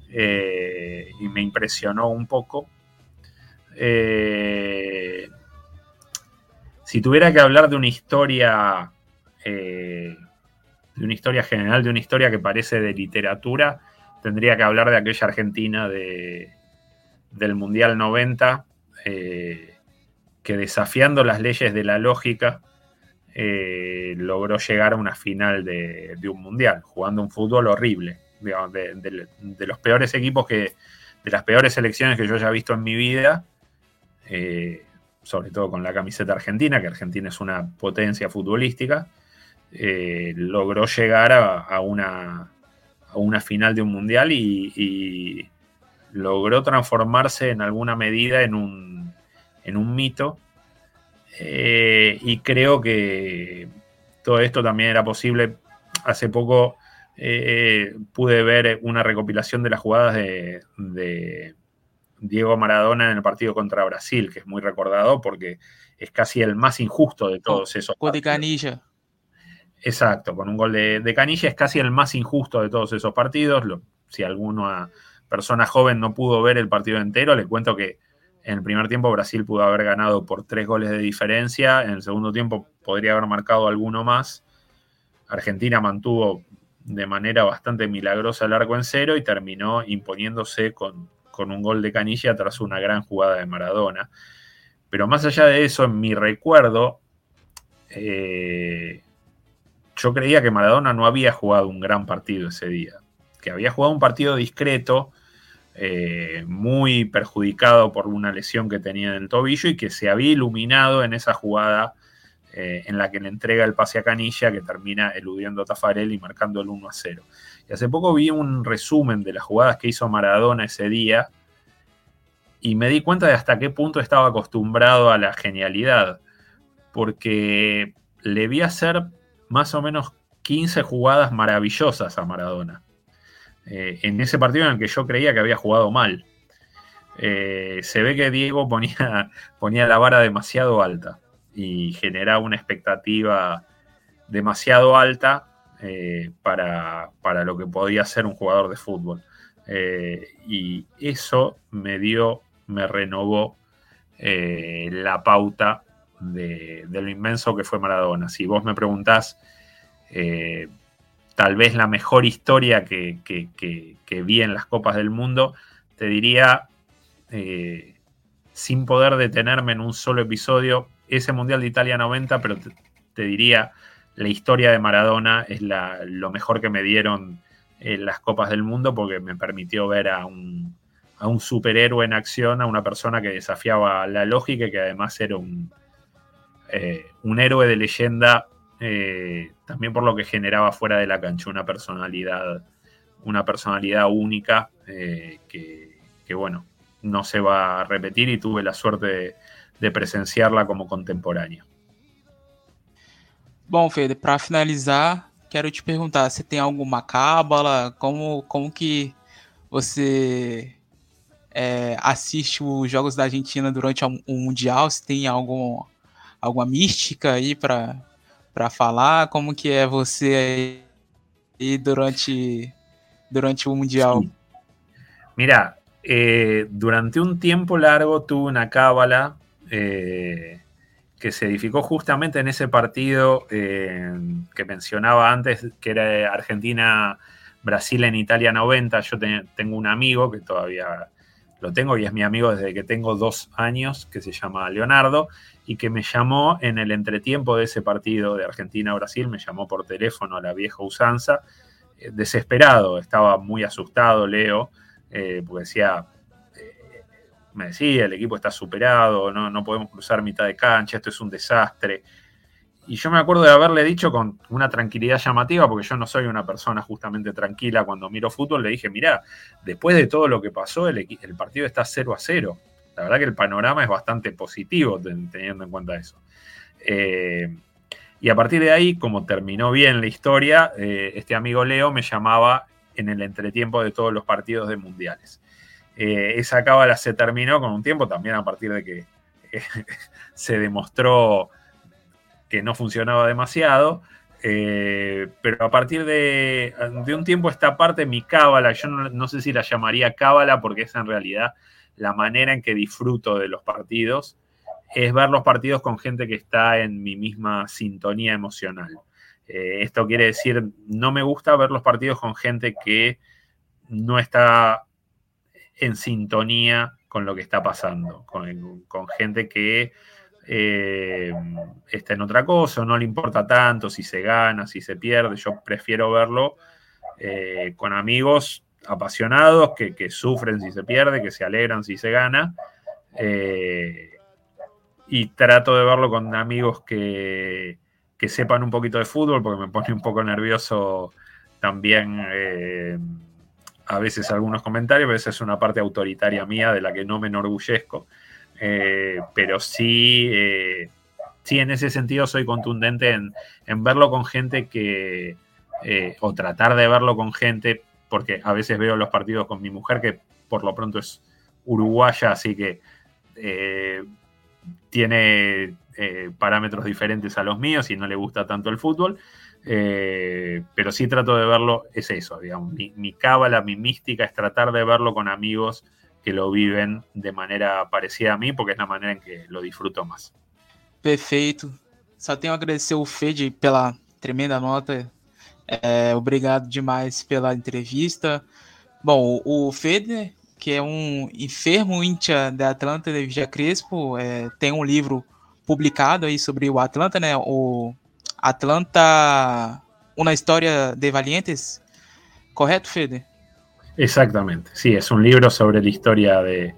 Eh, y me impresionó un poco. Eh, si tuviera que hablar de una historia de una historia general, de una historia que parece de literatura, tendría que hablar de aquella Argentina de, del Mundial 90, eh, que desafiando las leyes de la lógica, eh, logró llegar a una final de, un Mundial, jugando un fútbol horrible, de, los peores equipos que, de las peores selecciones que yo haya visto en mi vida, eh, sobre todo con la camiseta argentina, que Argentina es una potencia futbolística, eh, logró llegar a, una, a, una, final de un mundial y, logró transformarse en alguna medida en un, en un mito. Eh, y creo que todo esto también era posible. Hace poco eh, pude ver una recopilación de las jugadas de, Diego Maradona en el partido contra Brasil, que es muy recordado porque es casi el más injusto de todos esos. Canilla. Exacto, con un gol de, Canilla es casi el más injusto de todos esos partidos. si alguna persona joven no pudo ver el partido entero, le cuento que en el primer tiempo Brasil pudo haber ganado por tres goles de diferencia, en el segundo tiempo podría haber marcado alguno más. Argentina mantuvo de manera bastante milagrosa el arco en cero y terminó imponiéndose con, un gol de Canilla tras una gran jugada de Maradona. Pero más allá de eso, en mi recuerdo, eh, yo creía que Maradona no había jugado un gran partido ese día, que había jugado un partido discreto, eh, muy perjudicado por una lesión que tenía en el tobillo y que se había iluminado en esa jugada eh, en la que le entrega el pase a Canilla, que termina eludiendo a Tafarel y marcando el 1 a 0. Y hace poco vi un resumen de las jugadas que hizo Maradona ese día y me di cuenta de hasta qué punto estaba acostumbrado a la genialidad, porque le vi hacer más o menos 15 jugadas maravillosas a Maradona. Eh, en ese partido en el que yo creía que había jugado mal. Eh, se ve que Diego ponía, ponía la vara demasiado alta y generaba una expectativa demasiado alta eh, para, lo que podía ser un jugador de fútbol. y eso me dio, me renovó la pauta de, lo inmenso que fue Maradona. Si vos me preguntás, eh, tal vez la mejor historia que, vi en las Copas del Mundo, te diría, eh, sin poder detenerme en un solo episodio, ese Mundial de Italia 90, pero te, diría, la historia de Maradona es lo mejor que me dieron en las Copas del Mundo porque me permitió ver a un, a un superhéroe en acción, a una persona que desafiaba la lógica y que además era un, eh, un héroe de leyenda eh, también por lo que generaba fuera de la cancha, una personalidad, una personalidad única eh, que, bueno, no se va a repetir y tuve la suerte de, presenciarla como contemporánea. Bom, Fede, para finalizar, quero te perguntar se tem alguma cábala, como, como que você é, assiste os jogos da Argentina durante o Mundial, se tem algum, alguma mística aí para falar? Como que é você aí durante durante o Mundial? Mira, eh, durante un tiempo largo tuve una cábala eh, que se edificó justamente en ese partido eh, que mencionaba antes, que era Argentina-Brasil en Italia 90. Yo tengo un amigo que todavía lo tengo y es mi amigo desde que tengo dos años, que se llama Leonardo, y que me llamó en el entretiempo de ese partido de Argentina-Brasil, me llamó por teléfono a la vieja usanza, eh, desesperado, estaba muy asustado Leo, eh, porque decía, eh, me decía, el equipo está superado, no, no podemos cruzar mitad de cancha, esto es un desastre. Y yo me acuerdo de haberle dicho con una tranquilidad llamativa, porque yo no soy una persona justamente tranquila cuando miro fútbol, le dije, mira, después de todo lo que pasó, el, el, partido está 0 a 0. La verdad que el panorama es bastante positivo teniendo en cuenta eso. Eh, y a partir de ahí, como terminó bien la historia, eh, este amigo Leo me llamaba en el entretiempo de todos los partidos de mundiales. Eh, esa cábala se terminó con un tiempo también a partir de que se demostró que no funcionaba demasiado. Eh, pero a partir de, un tiempo esta parte, mi cábala, yo no, sé si la llamaría cábala porque es en realidad la manera en que disfruto de los partidos, es ver los partidos con gente que está en mi misma sintonía emocional. Eh, esto quiere decir, no me gusta ver los partidos con gente que no está en sintonía con lo que está pasando, con gente que eh, está en otra cosa, no le importa tanto si se gana, si se pierde. Yo prefiero verlo eh, con amigos apasionados que, sufren si se pierde, que se alegran si se gana. Eh, y trato de verlo con amigos que, que, sepan un poquito de fútbol, porque me pone un poco nervioso también a veces algunos comentarios, a veces es una parte autoritaria mía de la que no me enorgullezco. Eh, pero sí, eh, sí, en ese sentido soy contundente en, verlo con gente que, eh, o tratar de verlo con gente, porque a veces veo los partidos con mi mujer, que por lo pronto es uruguaya, así que tiene parámetros diferentes a los míos y no le gusta tanto el fútbol. pero sí trato de verlo, es eso, digamos, mi cábala, mi mística es tratar de verlo con amigos que lo viven de maneira parecida a mim, porque é a maneira em que lo disfruto mais. Perfeito. Só tenho a agradecer o Fede pela tremenda nota. É, obrigado demais pela entrevista. Bom, o Fede, que é um enfermo íntia da Atlanta de Vija Crespo, é, tem um livro publicado aí sobre o Atlanta, né? O Atlanta, uma história de valientes. Correto, Fede? Exactamente, sí, es un libro sobre la historia de,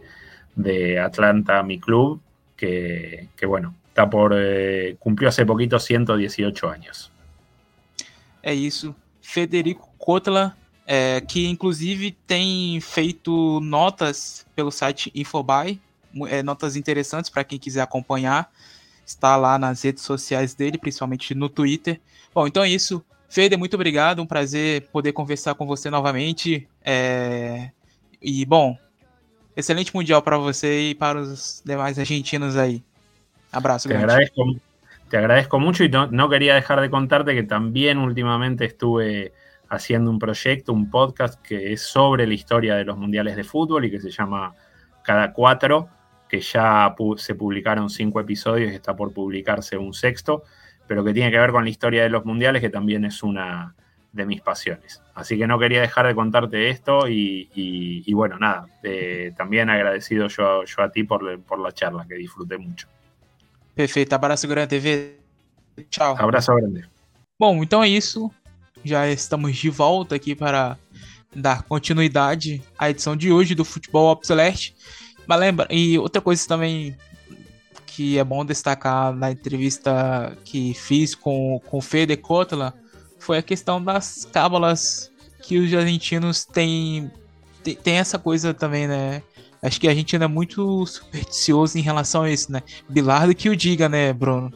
de Atlanta, mi club, que, que bueno, está por eh, cumplió hace poquito 118 anos. É isso. Federico Kotler, é, que inclusive tem feito notas pelo site Infobuy, é, notas interessantes para quem quiser acompanhar. Está lá nas redes sociais dele, principalmente no Twitter. Bom, então é isso. Fede, muito obrigado, um prazer poder conversar com você novamente. É... E, bom, excelente Mundial para você e para os demais argentinos aí. Abraço, te agradezco, te agradezco mucho y no, no, quería dejar de contarte que también últimamente estuve haciendo un proyecto, un podcast que es sobre la historia de los mundiales de fútbol y que se llama Cada Cuatro, que ya se publicaron cinco episodios y está por publicarse un sexto pero que tiene que ver con la historia de los mundiales, que también es una de mis pasiones. Así que no quería dejar de contarte esto y, bueno, nada, eh, también agradecido yo, yo a ti por, por, la charla, que disfruté mucho. Perfeito, abraço grande, TV. Tchau. Abraço grande. Bom, então é isso. Já estamos de volta aqui para dar continuidade à edição de hoje do Futebol Obsolete. Mas lembra, e outra coisa também que é bom destacar na entrevista que fiz com, com o Fede Kotler foi a questão das cábalas que os argentinos têm. Tem, essa coisa também, né? Acho que a gente é muito supersticioso em relação a isso, né? Bilardo que o diga, né, Bruno?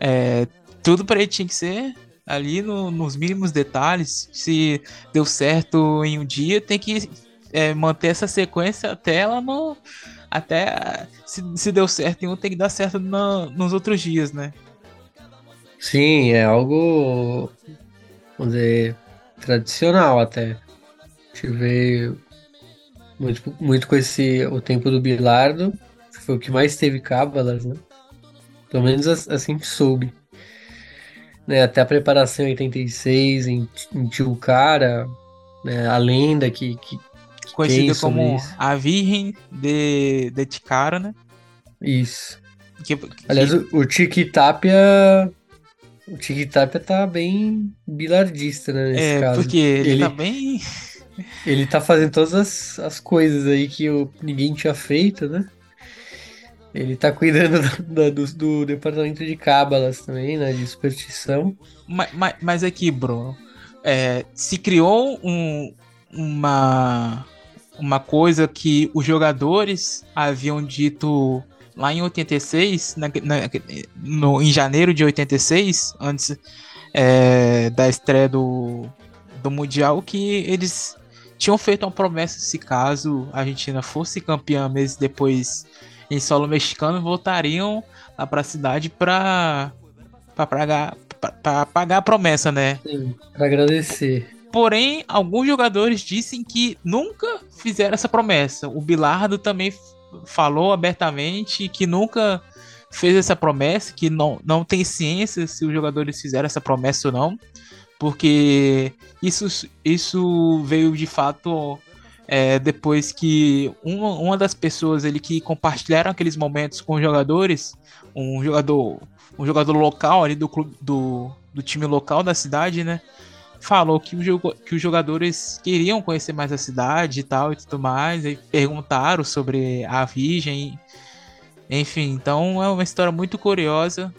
É, tudo para ele tinha que ser ali no, nos mínimos detalhes. Se deu certo em um dia, tem que é, manter essa sequência até lá no, até se, se deu certo em um, tem que dar certo no, nos outros dias, né? Sim, é algo, vamos dizer, tradicional até. gente vê muito, muito com esse o tempo do Bilardo, foi o que mais teve cábalas, né? Pelo menos assim que soube. Né, até a preparação em 86, em, em Tio Cara, né, a lenda que, que, que conhecida como isso. a Virgem de, de Ticara, né? Isso. Que, que... Aliás, o, o Tiki Tapia o Tiki Tapia tá bem bilardista, né? é, caso. porque ele, ele tá bem. Ele tá fazendo todas as, as coisas aí que o, ninguém tinha feito, né? Ele tá cuidando do, do, do departamento de cábalas também, né? De superstição. Mas, mas, mas aqui, Bruno, é, se criou um, uma, uma coisa que os jogadores haviam dito lá em 86, na, na, no, em janeiro de 86, antes é, da estreia do, do Mundial, que eles tinham feito uma promessa se caso a Argentina fosse campeã meses depois em solo mexicano, voltariam lá para a cidade para pagar, pagar a promessa, né? Sim, para agradecer. Porém, alguns jogadores dizem que nunca fizeram essa promessa. O Bilardo também falou abertamente que nunca fez essa promessa, que não, não tem ciência se os jogadores fizeram essa promessa ou não, porque isso, isso veio de fato é, depois que uma, uma das pessoas ele que compartilharam aqueles momentos com os jogadores, um jogador, um jogador local ali do clube do, do time local da cidade, né? Falou que, o, que os jogadores queriam conhecer mais a cidade e tal e tudo mais, e perguntaram sobre a Virgem. Enfim, então é uma história muito curiosa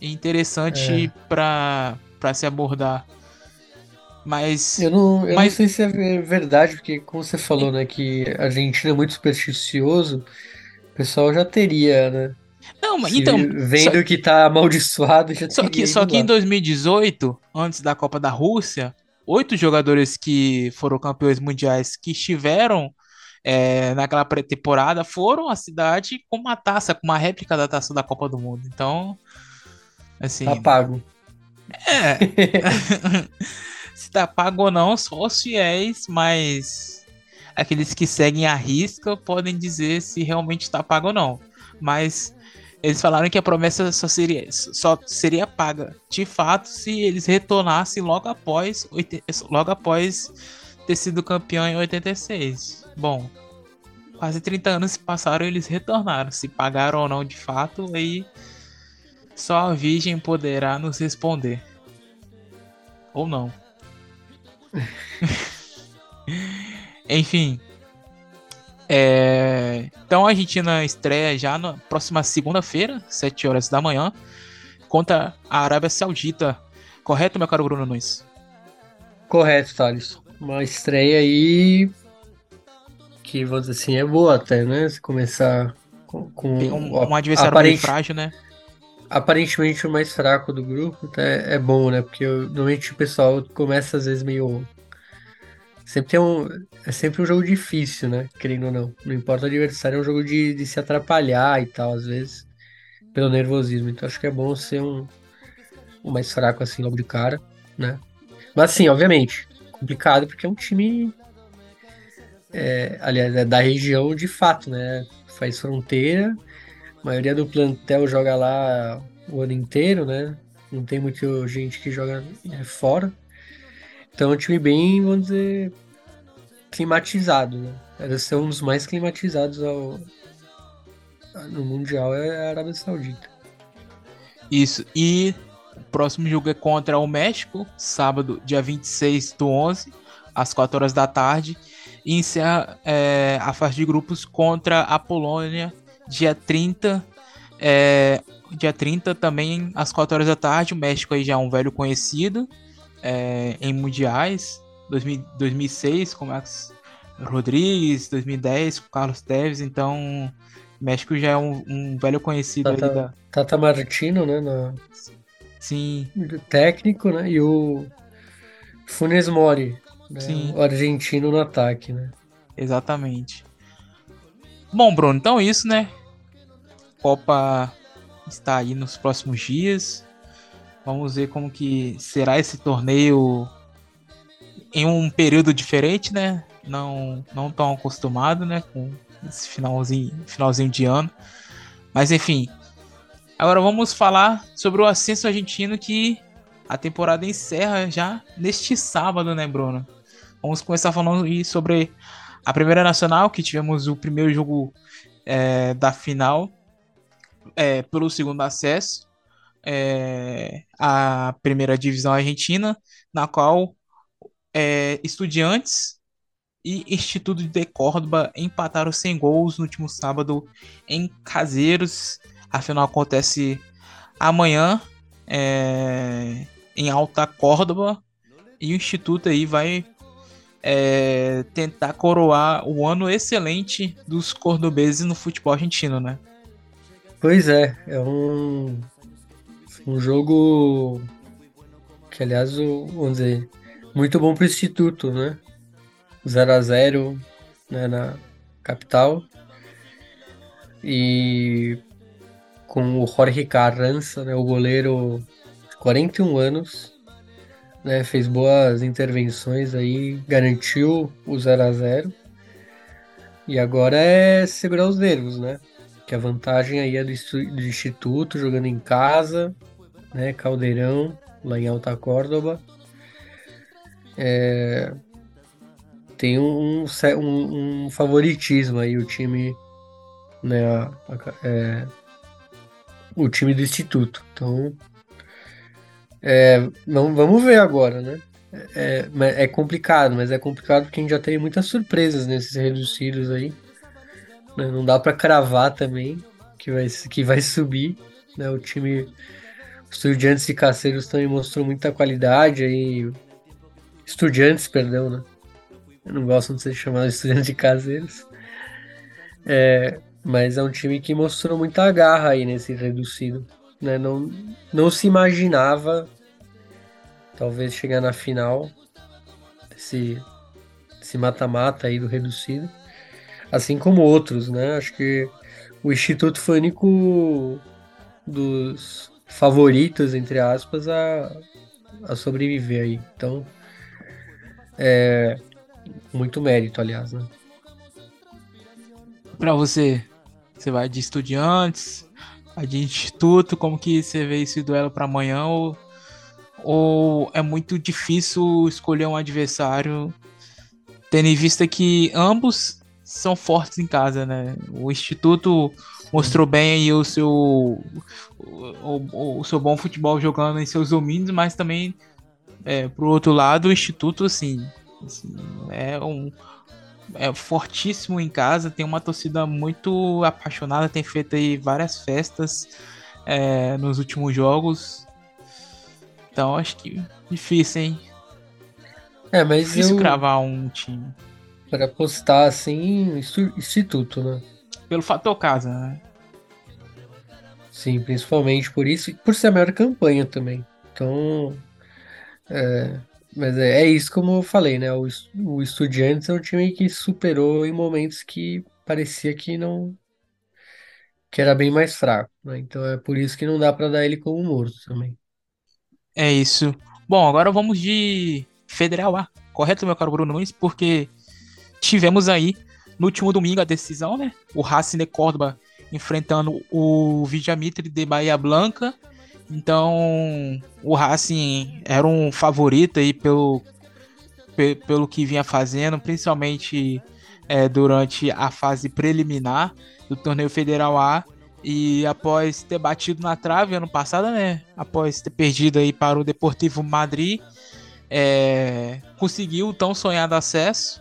e interessante é. para se abordar. Mas. Eu, não, eu mas... não sei se é verdade, porque, como você falou, né, que a Argentina é muito supersticioso, o pessoal já teria, né? Não, mas então. Vendo só, que tá amaldiçoado, já Só que, só que em 2018, antes da Copa da Rússia, oito jogadores que foram campeões mundiais que estiveram é, naquela pré-temporada foram à cidade com uma taça, com uma réplica da taça da Copa do Mundo. Então, assim. Tá pago. É. se tá pago ou não, só os fiéis, mas aqueles que seguem a risca podem dizer se realmente está pago ou não. Mas eles falaram que a promessa só seria, só seria paga de fato se eles retornassem logo após, logo após ter sido campeão em 86. Bom, quase 30 anos se passaram e eles retornaram. Se pagaram ou não de fato, aí só a Virgem poderá nos responder. Ou não. Enfim, é... Então a Argentina estreia já na próxima segunda-feira, 7 horas da manhã, contra a Arábia Saudita. Correto, meu caro Bruno Nunes? Correto, Thales. Uma estreia aí que, vou dizer assim, é boa até, né? Se começar com, com um, um adversário aparente, frágil, né? Aparentemente o mais fraco do grupo, até é bom, né? Porque normalmente o pessoal começa às vezes meio Sempre tem um. É sempre um jogo difícil, né? Querendo ou não. Não importa o adversário, é um jogo de, de se atrapalhar e tal, às vezes. Pelo nervosismo. Então acho que é bom ser um, um mais fraco assim logo de cara, né? Mas assim, obviamente, complicado porque é um time. É, aliás, é da região de fato, né? Faz fronteira. A maioria do plantel joga lá o ano inteiro, né? Não tem muita gente que joga é, fora. Então é um time bem, vamos dizer, climatizado, né? Deve ser um dos mais climatizados ao, no Mundial é a Arábia Saudita. Isso, e o próximo jogo é contra o México, sábado, dia 26 do 11, às 4 horas da tarde, e encerra é, a fase de grupos contra a Polônia, dia 30, é, dia 30 também às 4 horas da tarde, o México aí já é um velho conhecido, é, em mundiais, 2000, 2006 com Max Rodrigues, 2010 com Carlos Teves, então México já é um, um velho conhecido Tata, da... Tata Martino, né, no... Sim. técnico, né, e o Funes Mori, né, Sim. o argentino no ataque, né. Exatamente. Bom, Bruno, então é isso, né? Copa está aí nos próximos dias. Vamos ver como que será esse torneio em um período diferente, né? Não, não tão acostumado, né? Com esse finalzinho, finalzinho de ano. Mas enfim. Agora vamos falar sobre o ascenso argentino que a temporada encerra já neste sábado, né, Bruno? Vamos começar falando sobre a Primeira Nacional, que tivemos o primeiro jogo é, da final é, pelo segundo acesso é, à primeira divisão argentina, na qual é, Estudiantes e Instituto de Córdoba empataram sem gols no último sábado em Caseiros. A final acontece amanhã é, em Alta Córdoba e o Instituto aí vai é, tentar coroar o ano excelente dos cordobeses no futebol argentino, né? Pois é, é um, um jogo que, aliás, vamos dizer, muito bom para o Instituto, né? 0 a 0 né, na capital. E com o Jorge Carranza, né, o goleiro de 41 anos, né, fez boas intervenções aí, garantiu o 0 a 0 E agora é segurar os nervos, né? Que a vantagem aí é do, do Instituto, jogando em casa, né? Caldeirão, lá em Alta Córdoba. É, tem um, um, um, favoritismo aí o time, né? A, a, é, o time do Instituto. Então é, vamos ver agora, né? É, é, complicado, mas é complicado porque a gente já tem muitas surpresas nesses reduzidos aí. Né? Não dá para cravar também que vai, que vai subir. Né? O time, estudiantes e caceiros também mostrou muita qualidade aí. Estudiantes, perdão, né? Eu não gosto de ser chamado de estudiantes de caseiros. É, mas é um time que mostrou muita garra aí nesse reduzido né? Não, não se imaginava talvez chegar na final desse, mata-mata aí do reduzido, assim como outros, né? Acho que o Instituto foi o único dos favoritos, entre aspas, a, a sobreviver aí. Então, é muito mérito, aliás, né? Para você, você vai de estudiantes, a de instituto, como que você vê esse duelo para amanhã? Ou, ou é muito difícil escolher um adversário, tendo em vista que ambos são fortes em casa, né? O Instituto mostrou bem aí o seu, o, o, o seu bom futebol jogando em seus domínios, mas também, é, pro outro lado, o Instituto, assim, assim é um é fortíssimo em casa, tem uma torcida muito apaixonada, tem feito aí várias festas é, nos últimos jogos. Então acho que difícil, hein? É, mas difícil eu... cravar um time. Para postar assim, instituto, né? Pelo fator casa, né? Sim, principalmente por isso e por ser a maior campanha também. Então, é, mas é, é isso como eu falei, né? O, o Estudiantes é um time que superou em momentos que parecia que não. que era bem mais fraco, né? Então é por isso que não dá para dar ele como morto também. É isso. Bom, agora vamos de Federal A, correto, meu caro Bruno Nunes? Porque tivemos aí no último domingo a decisão, né? O Racing de Córdoba enfrentando o Vijamitri de Bahia Blanca então, o Racing era um favorito aí pelo, pelo que vinha fazendo, principalmente é, durante a fase preliminar do torneio Federal A. E após ter batido na trave ano passado, né? Após ter perdido aí para o Deportivo Madrid, é, conseguiu o tão sonhado acesso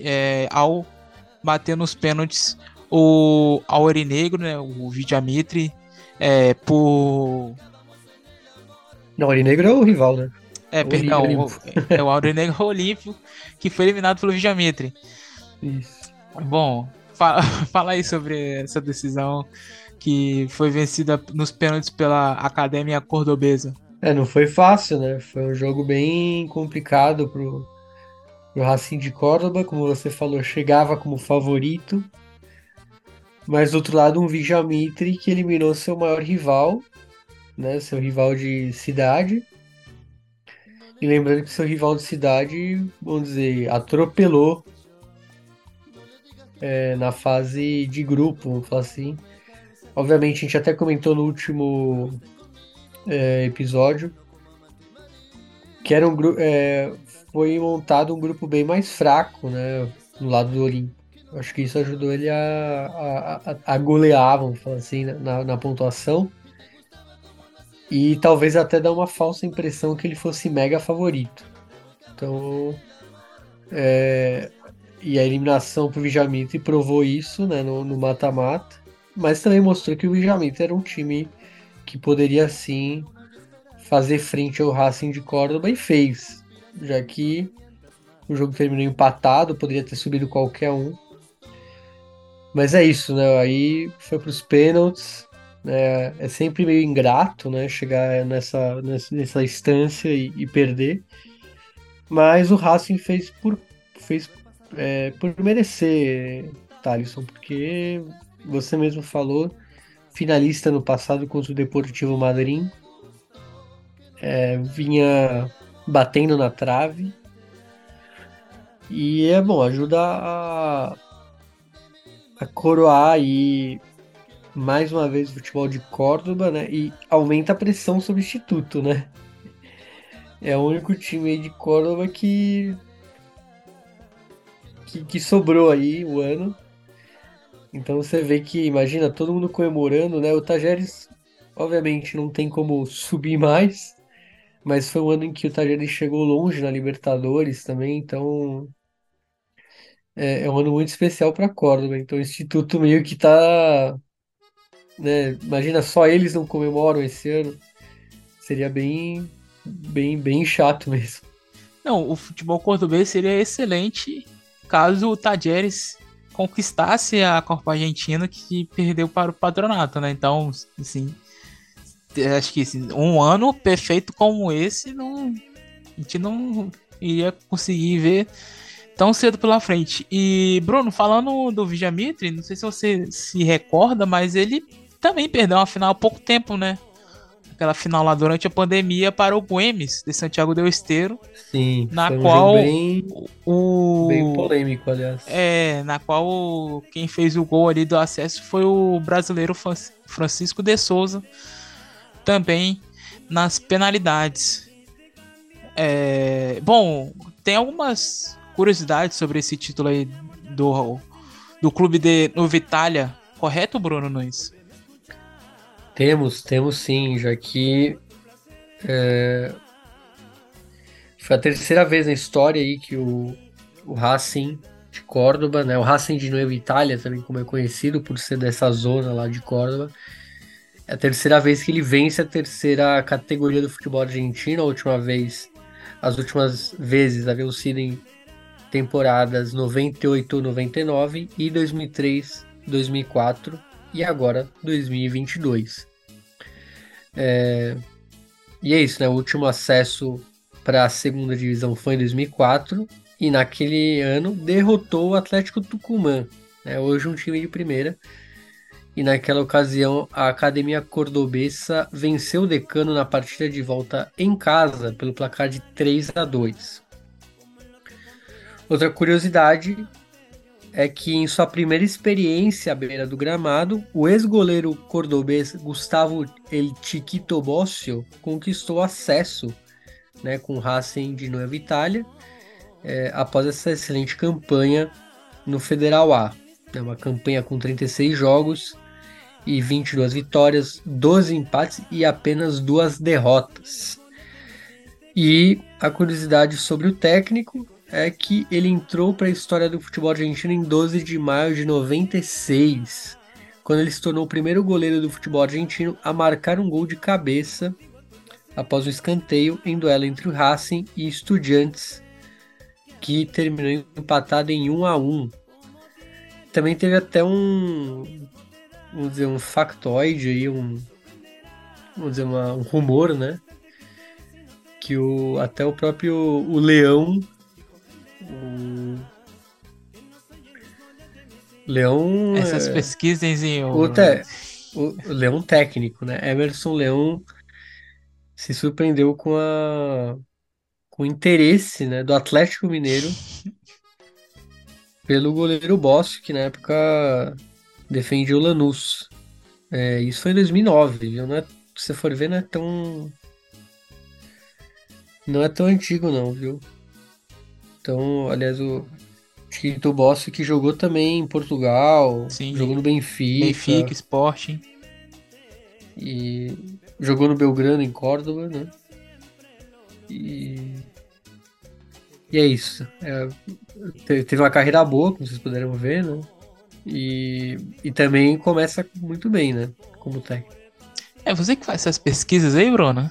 é, ao bater nos pênaltis o Aurinegro, né? O Vidiamitri, é, por não, o Aurinegro é o rival, né? É, o perdão, o, é o Aurinegro Olímpio, que foi eliminado pelo Vijamitri. Isso. Bom, fala, fala aí sobre essa decisão que foi vencida nos pênaltis pela Academia Cordobesa. É, não foi fácil, né? Foi um jogo bem complicado pro, pro Racing de Córdoba, como você falou, chegava como favorito. Mas do outro lado, um Vijamitri que eliminou seu maior rival né, seu rival de cidade. E lembrando que seu rival de cidade, vamos dizer, atropelou é, na fase de grupo, vamos falar assim. Obviamente, a gente até comentou no último é, episódio que era um grupo. É, foi montado um grupo bem mais fraco, né? No lado do Olimpo. Acho que isso ajudou ele a, a, a, golear, vamos falar assim, na, na pontuação. E talvez até dar uma falsa impressão que ele fosse mega favorito. Então. É, e a eliminação para o Vijamite provou isso né, no mata-mata. Mas também mostrou que o Vijamite era um time que poderia sim fazer frente ao Racing de Córdoba e fez. Já que o jogo terminou empatado, poderia ter subido qualquer um. Mas é isso, né? Aí foi para os pênaltis. Né? É sempre meio ingrato, né? Chegar nessa, nessa, instância e, e, perder. Mas o Racing fez por, fez, é, por merecer, Thalisson, porque você mesmo falou, finalista no passado contra o Deportivo Madrid. É, vinha batendo na trave. E é bom, ajuda a, a coroar aí mais uma vez o futebol de Córdoba, né? E aumenta a pressão sobre o Instituto, né? É o único time aí de Córdoba que, que, que sobrou aí o ano. Então você vê que, imagina, todo mundo comemorando, né? O Tajeres, obviamente, não tem como subir mais, mas foi um ano em que o Tajeres chegou longe na Libertadores também, então é, é um ano muito especial para Córdoba. Então o Instituto meio que tá. Né, imagina, só eles não comemoram esse ano. Seria bem, bem, bem chato mesmo. Não, o futebol cordobês seria excelente caso o Tajeres conquistasse a Copa Argentina que perdeu para o Patronato, né? Então, assim, acho que assim, um ano perfeito como esse, não, a gente não iria conseguir ver tão cedo pela frente. E, Bruno, falando do Vijamitri, não sei se você se recorda, mas ele também perdeu uma final há pouco tempo, né? Aquela final lá durante a pandemia para o Guemes, de Santiago del Esteiro. Sim, na qual um bem, o bem polêmico, aliás. É, na qual quem fez o gol ali do acesso foi o brasileiro Francisco de Souza, também nas penalidades. É, bom, tem algumas curiosidades sobre esse título aí do, do clube de Nova Itália, correto, Bruno Nunes? Temos, temos sim, já que é, foi a terceira vez na história aí que o, o Racing de Córdoba, né, o Racing de Nova Itália, também como é conhecido por ser dessa zona lá de Córdoba, é a terceira vez que ele vence a terceira categoria do futebol argentino, a última vez, as últimas vezes haviam sido em temporadas 98, 99 e 2003, 2004 e agora 2022. É... E é isso, né? O último acesso para a segunda divisão foi em 2004 e naquele ano derrotou o Atlético Tucumã, né? hoje um time de primeira. E naquela ocasião a Academia Cordobesa venceu o Decano na partida de volta em casa pelo placar de 3 a 2. Outra curiosidade é que em sua primeira experiência à beira do gramado, o ex-goleiro cordobês Gustavo El Chiquito Bossio conquistou acesso né, com o Racing de Nova Itália é, após essa excelente campanha no Federal A. É uma campanha com 36 jogos e 22 vitórias, 12 empates e apenas duas derrotas. E a curiosidade sobre o técnico é que ele entrou para a história do futebol argentino em 12 de maio de 96, quando ele se tornou o primeiro goleiro do futebol argentino a marcar um gol de cabeça após o escanteio em duelo entre o Racing e Estudiantes, que terminou empatado em 1 a 1. Também teve até um, vamos dizer, um factoide aí, um, vamos dizer, uma, um rumor, né? Que o, até o próprio o Leão o Leão. Essas é... pesquisas em. O, te... o Leão técnico, né? Emerson Leão se surpreendeu com a com interesse né, do Atlético Mineiro pelo goleiro Bossi, que na época defendia o Lanús. É, isso foi em 2009, viu? Não é, se você for ver, não é tão. Não é tão antigo, não, viu? Então, aliás, o Tito Bossi que jogou também em Portugal, Sim. jogou no Benfica. Benfica, Sporting. E jogou no Belgrano, em Córdoba, né? E. E é isso. É, te- teve uma carreira boa, como vocês puderam ver, né? E, e também começa muito bem, né? Como técnico. É você que faz essas pesquisas aí, Bruno?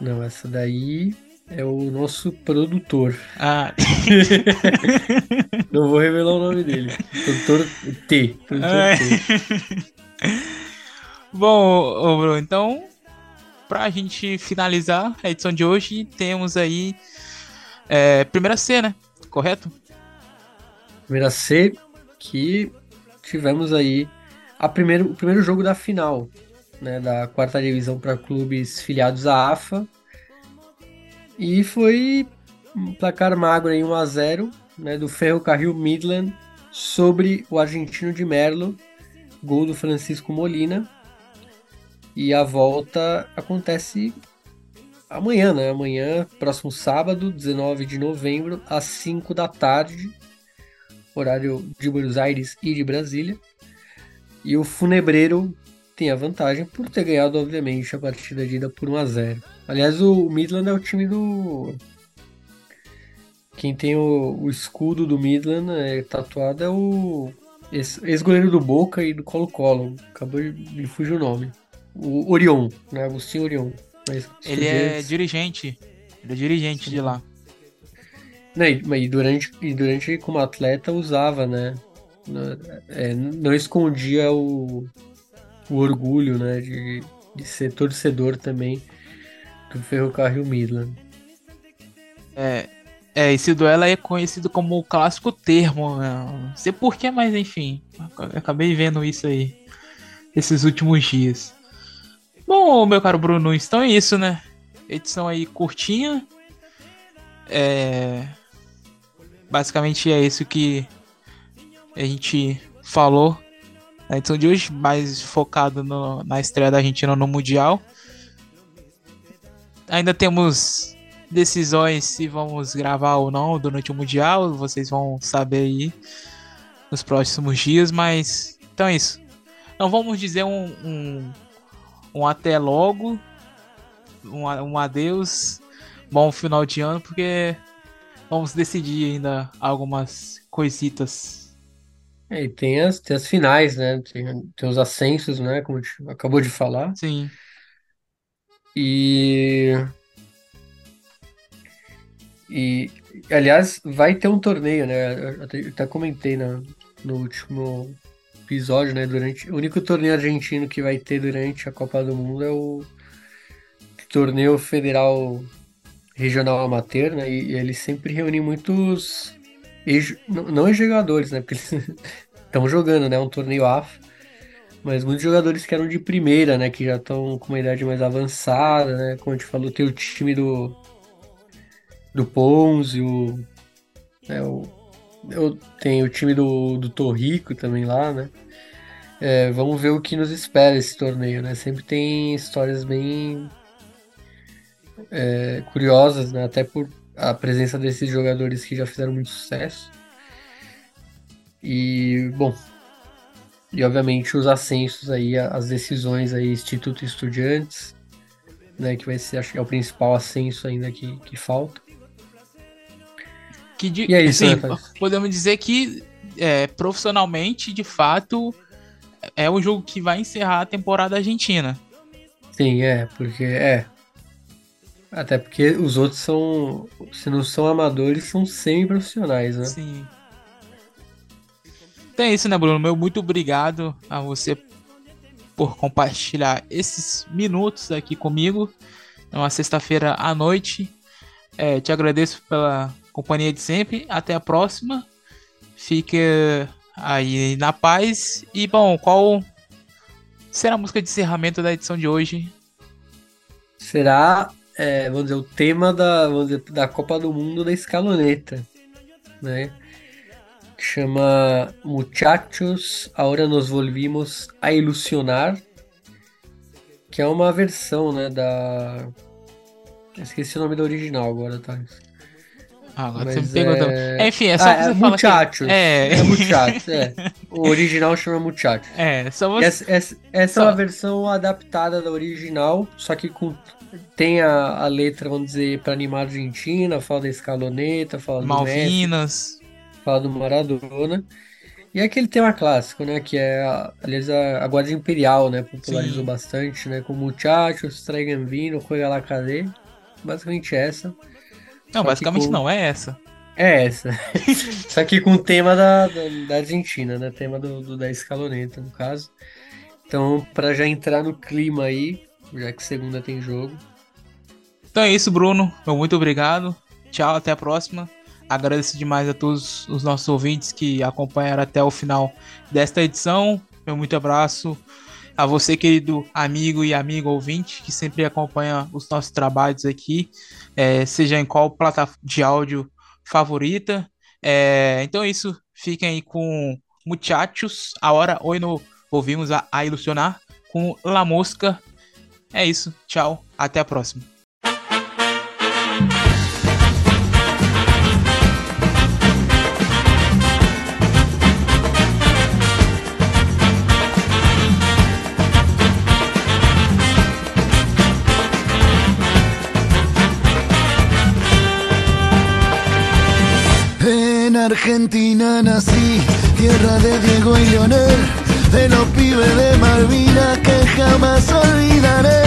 Não, essa daí é o nosso produtor. Ah, Não vou revelar o nome dele. Produtor T. Produtor. T. Bom, ô Bruno, então, pra gente finalizar a edição de hoje, temos aí é, primeira C, né? Correto? Primeira C, que tivemos aí a primeiro, o primeiro jogo da final, né, da quarta divisão para clubes filiados à AFA. E foi um placar magro aí 1 a 0, né, do Ferrocarril Midland sobre o argentino de Merlo, gol do Francisco Molina. E a volta acontece amanhã, né? Amanhã, próximo sábado, 19 de novembro, às 5 da tarde, horário de Buenos Aires e de Brasília. E o Funebreiro tem a vantagem por ter ganhado, obviamente, a partida de ida por 1 a 0. Aliás, o Midland é o time do. Quem tem o, o escudo do Midland é, tatuado é o ex- ex-goleiro do Boca e do Colo-Colo. Acabou de me fugir o nome. O Orion, né? Agostinho Orion. Mas Ele é dirigente. Ele é dirigente de lá. Não, e, durante, e durante como atleta usava, né? Não, é, não escondia o, o orgulho, né? De, de ser torcedor também do Ferrocarril Midland. É, é, esse duelo é conhecido como o clássico termo. né? Não sei porquê, mas enfim. Acabei vendo isso aí esses últimos dias. Bom, meu caro Bruno, então é isso, né? Edição aí curtinha. É... Basicamente é isso que a gente falou na edição de hoje, mais focado no- na estreia da Argentina no Mundial. Ainda temos decisões se vamos gravar ou não durante o Mundial, vocês vão saber aí nos próximos dias, mas então é isso. Não vamos dizer um, um, um até logo, um, um adeus, bom final de ano, porque vamos decidir ainda algumas coisitas. É, e tem as, tem as finais, né? Tem, tem os ascensos, né? Como a gente acabou de falar. Sim, E. E, aliás, vai ter um torneio, né? Eu até, eu até comentei na, no último episódio, né? Durante, o único torneio argentino que vai ter durante a Copa do Mundo é o torneio federal regional amateur, né? E, e ele sempre reúne muitos. não, não ex-jogadores, né? Porque eles estão jogando, né? Um torneio AFA. Mas muitos jogadores que eram de primeira, né? Que já estão com uma idade mais avançada, né? Como a gente falou, tem o time do. Do Ponzi, o. É, o eu, tem o time do, do Torrico também lá, né? É, vamos ver o que nos espera esse torneio, né? Sempre tem histórias bem é, curiosas, né? Até por a presença desses jogadores que já fizeram muito sucesso. E, bom, e obviamente os ascensos aí, as decisões aí, Instituto Estudiantes, né? Que vai ser, acho que é o principal ascenso ainda que, que falta. que de, E é isso, assim, né, podemos dizer que é, profissionalmente, de fato, é o jogo que vai encerrar a temporada argentina. Sim, é, porque é. Até porque os outros são, se não são amadores, são semi-profissionais, né? Sim. Então é isso, né, Bruno? Meu muito obrigado a você por compartilhar esses minutos aqui comigo. É uma sexta-feira à noite. É, te agradeço pela companhia de sempre. Até a próxima. Fique aí na paz. E, bom, qual será a música de encerramento da edição de hoje? Será é, vamos dizer, o tema da, vamos dizer, da Copa do Mundo da escaloneta, né? Chama Muchachos, Ahora nos volvimos a ilusionar, que é uma versão, né, da... Esqueci o nome da original agora, tá? Ah, agora Mas você me pegou é- também. Enfim, é só ah, você é falar que- Muchachos. É. É Muchachos, é. O original chama Muchachos. É, só você. Essa, essa, essa Só- é uma versão adaptada da original, só que com tem a, a letra, vamos dizer, para animar a Argentina, fala da Escaloneta, fala do Messi, Malvinas. fala do Maradona. E é aquele tema clássico, né? Que é, aliás, a, a Guarda Imperial, né? Popularizou Sim. bastante, né? Com Muchachos, traigan vino, juega la cadê. Basicamente essa. Não, Só basicamente com- não, é essa. É essa. Só que com o tema da, da, da Argentina, né? Tema do, do- da escaloneta, no caso. Então, para já entrar no clima aí, já que segunda tem jogo. Então é isso, Bruno. Muito obrigado. Tchau, até a próxima. Agradeço demais a todos os nossos ouvintes que acompanharam até o final desta edição. Meu muito abraço a você, querido amigo e amigo ouvinte, que sempre acompanha os nossos trabalhos aqui, eh, seja em qual plataforma de áudio favorita. Eh, então é isso. Fiquem aí com Muchachos. A hora hoje no ouvimos a, a ilusionar com La Mosca. É isso. Tchau. Até a próxima. En Argentina nací, tierra de Diego y Leonel, de los pibes de Malvinas que jamás olvidaré.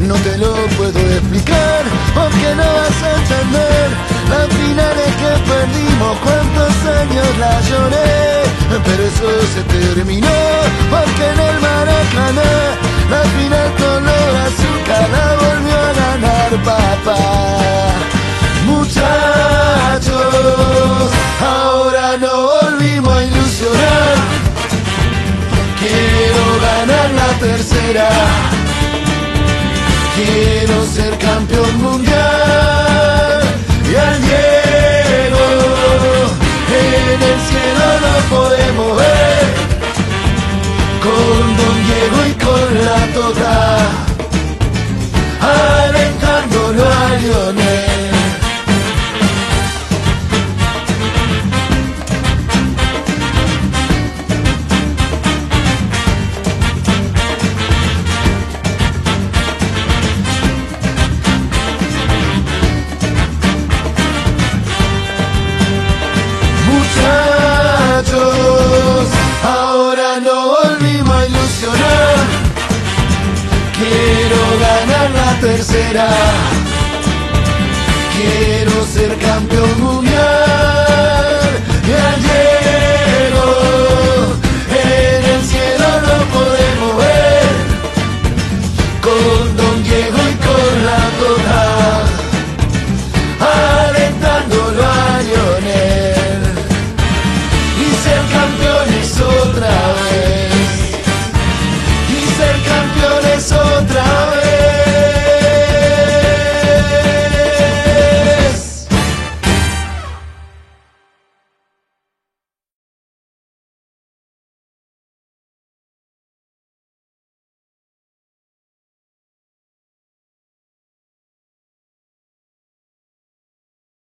No te lo puedo explicar porque no vas a entender las finales que perdimos, cuántos años la lloré. Pero eso se terminó porque en el Maracaná la final color azúcar la volvió a ganar papá. Muchachos, ahora no volvimos a ilusionar. Quiero ganar la tercera. Quiero ser campeón mundial. Y al Diego en el cielo lo podemos ver. Con Don Diego y con la Tota. Alentándolo a Lionel. Quiero ser campeón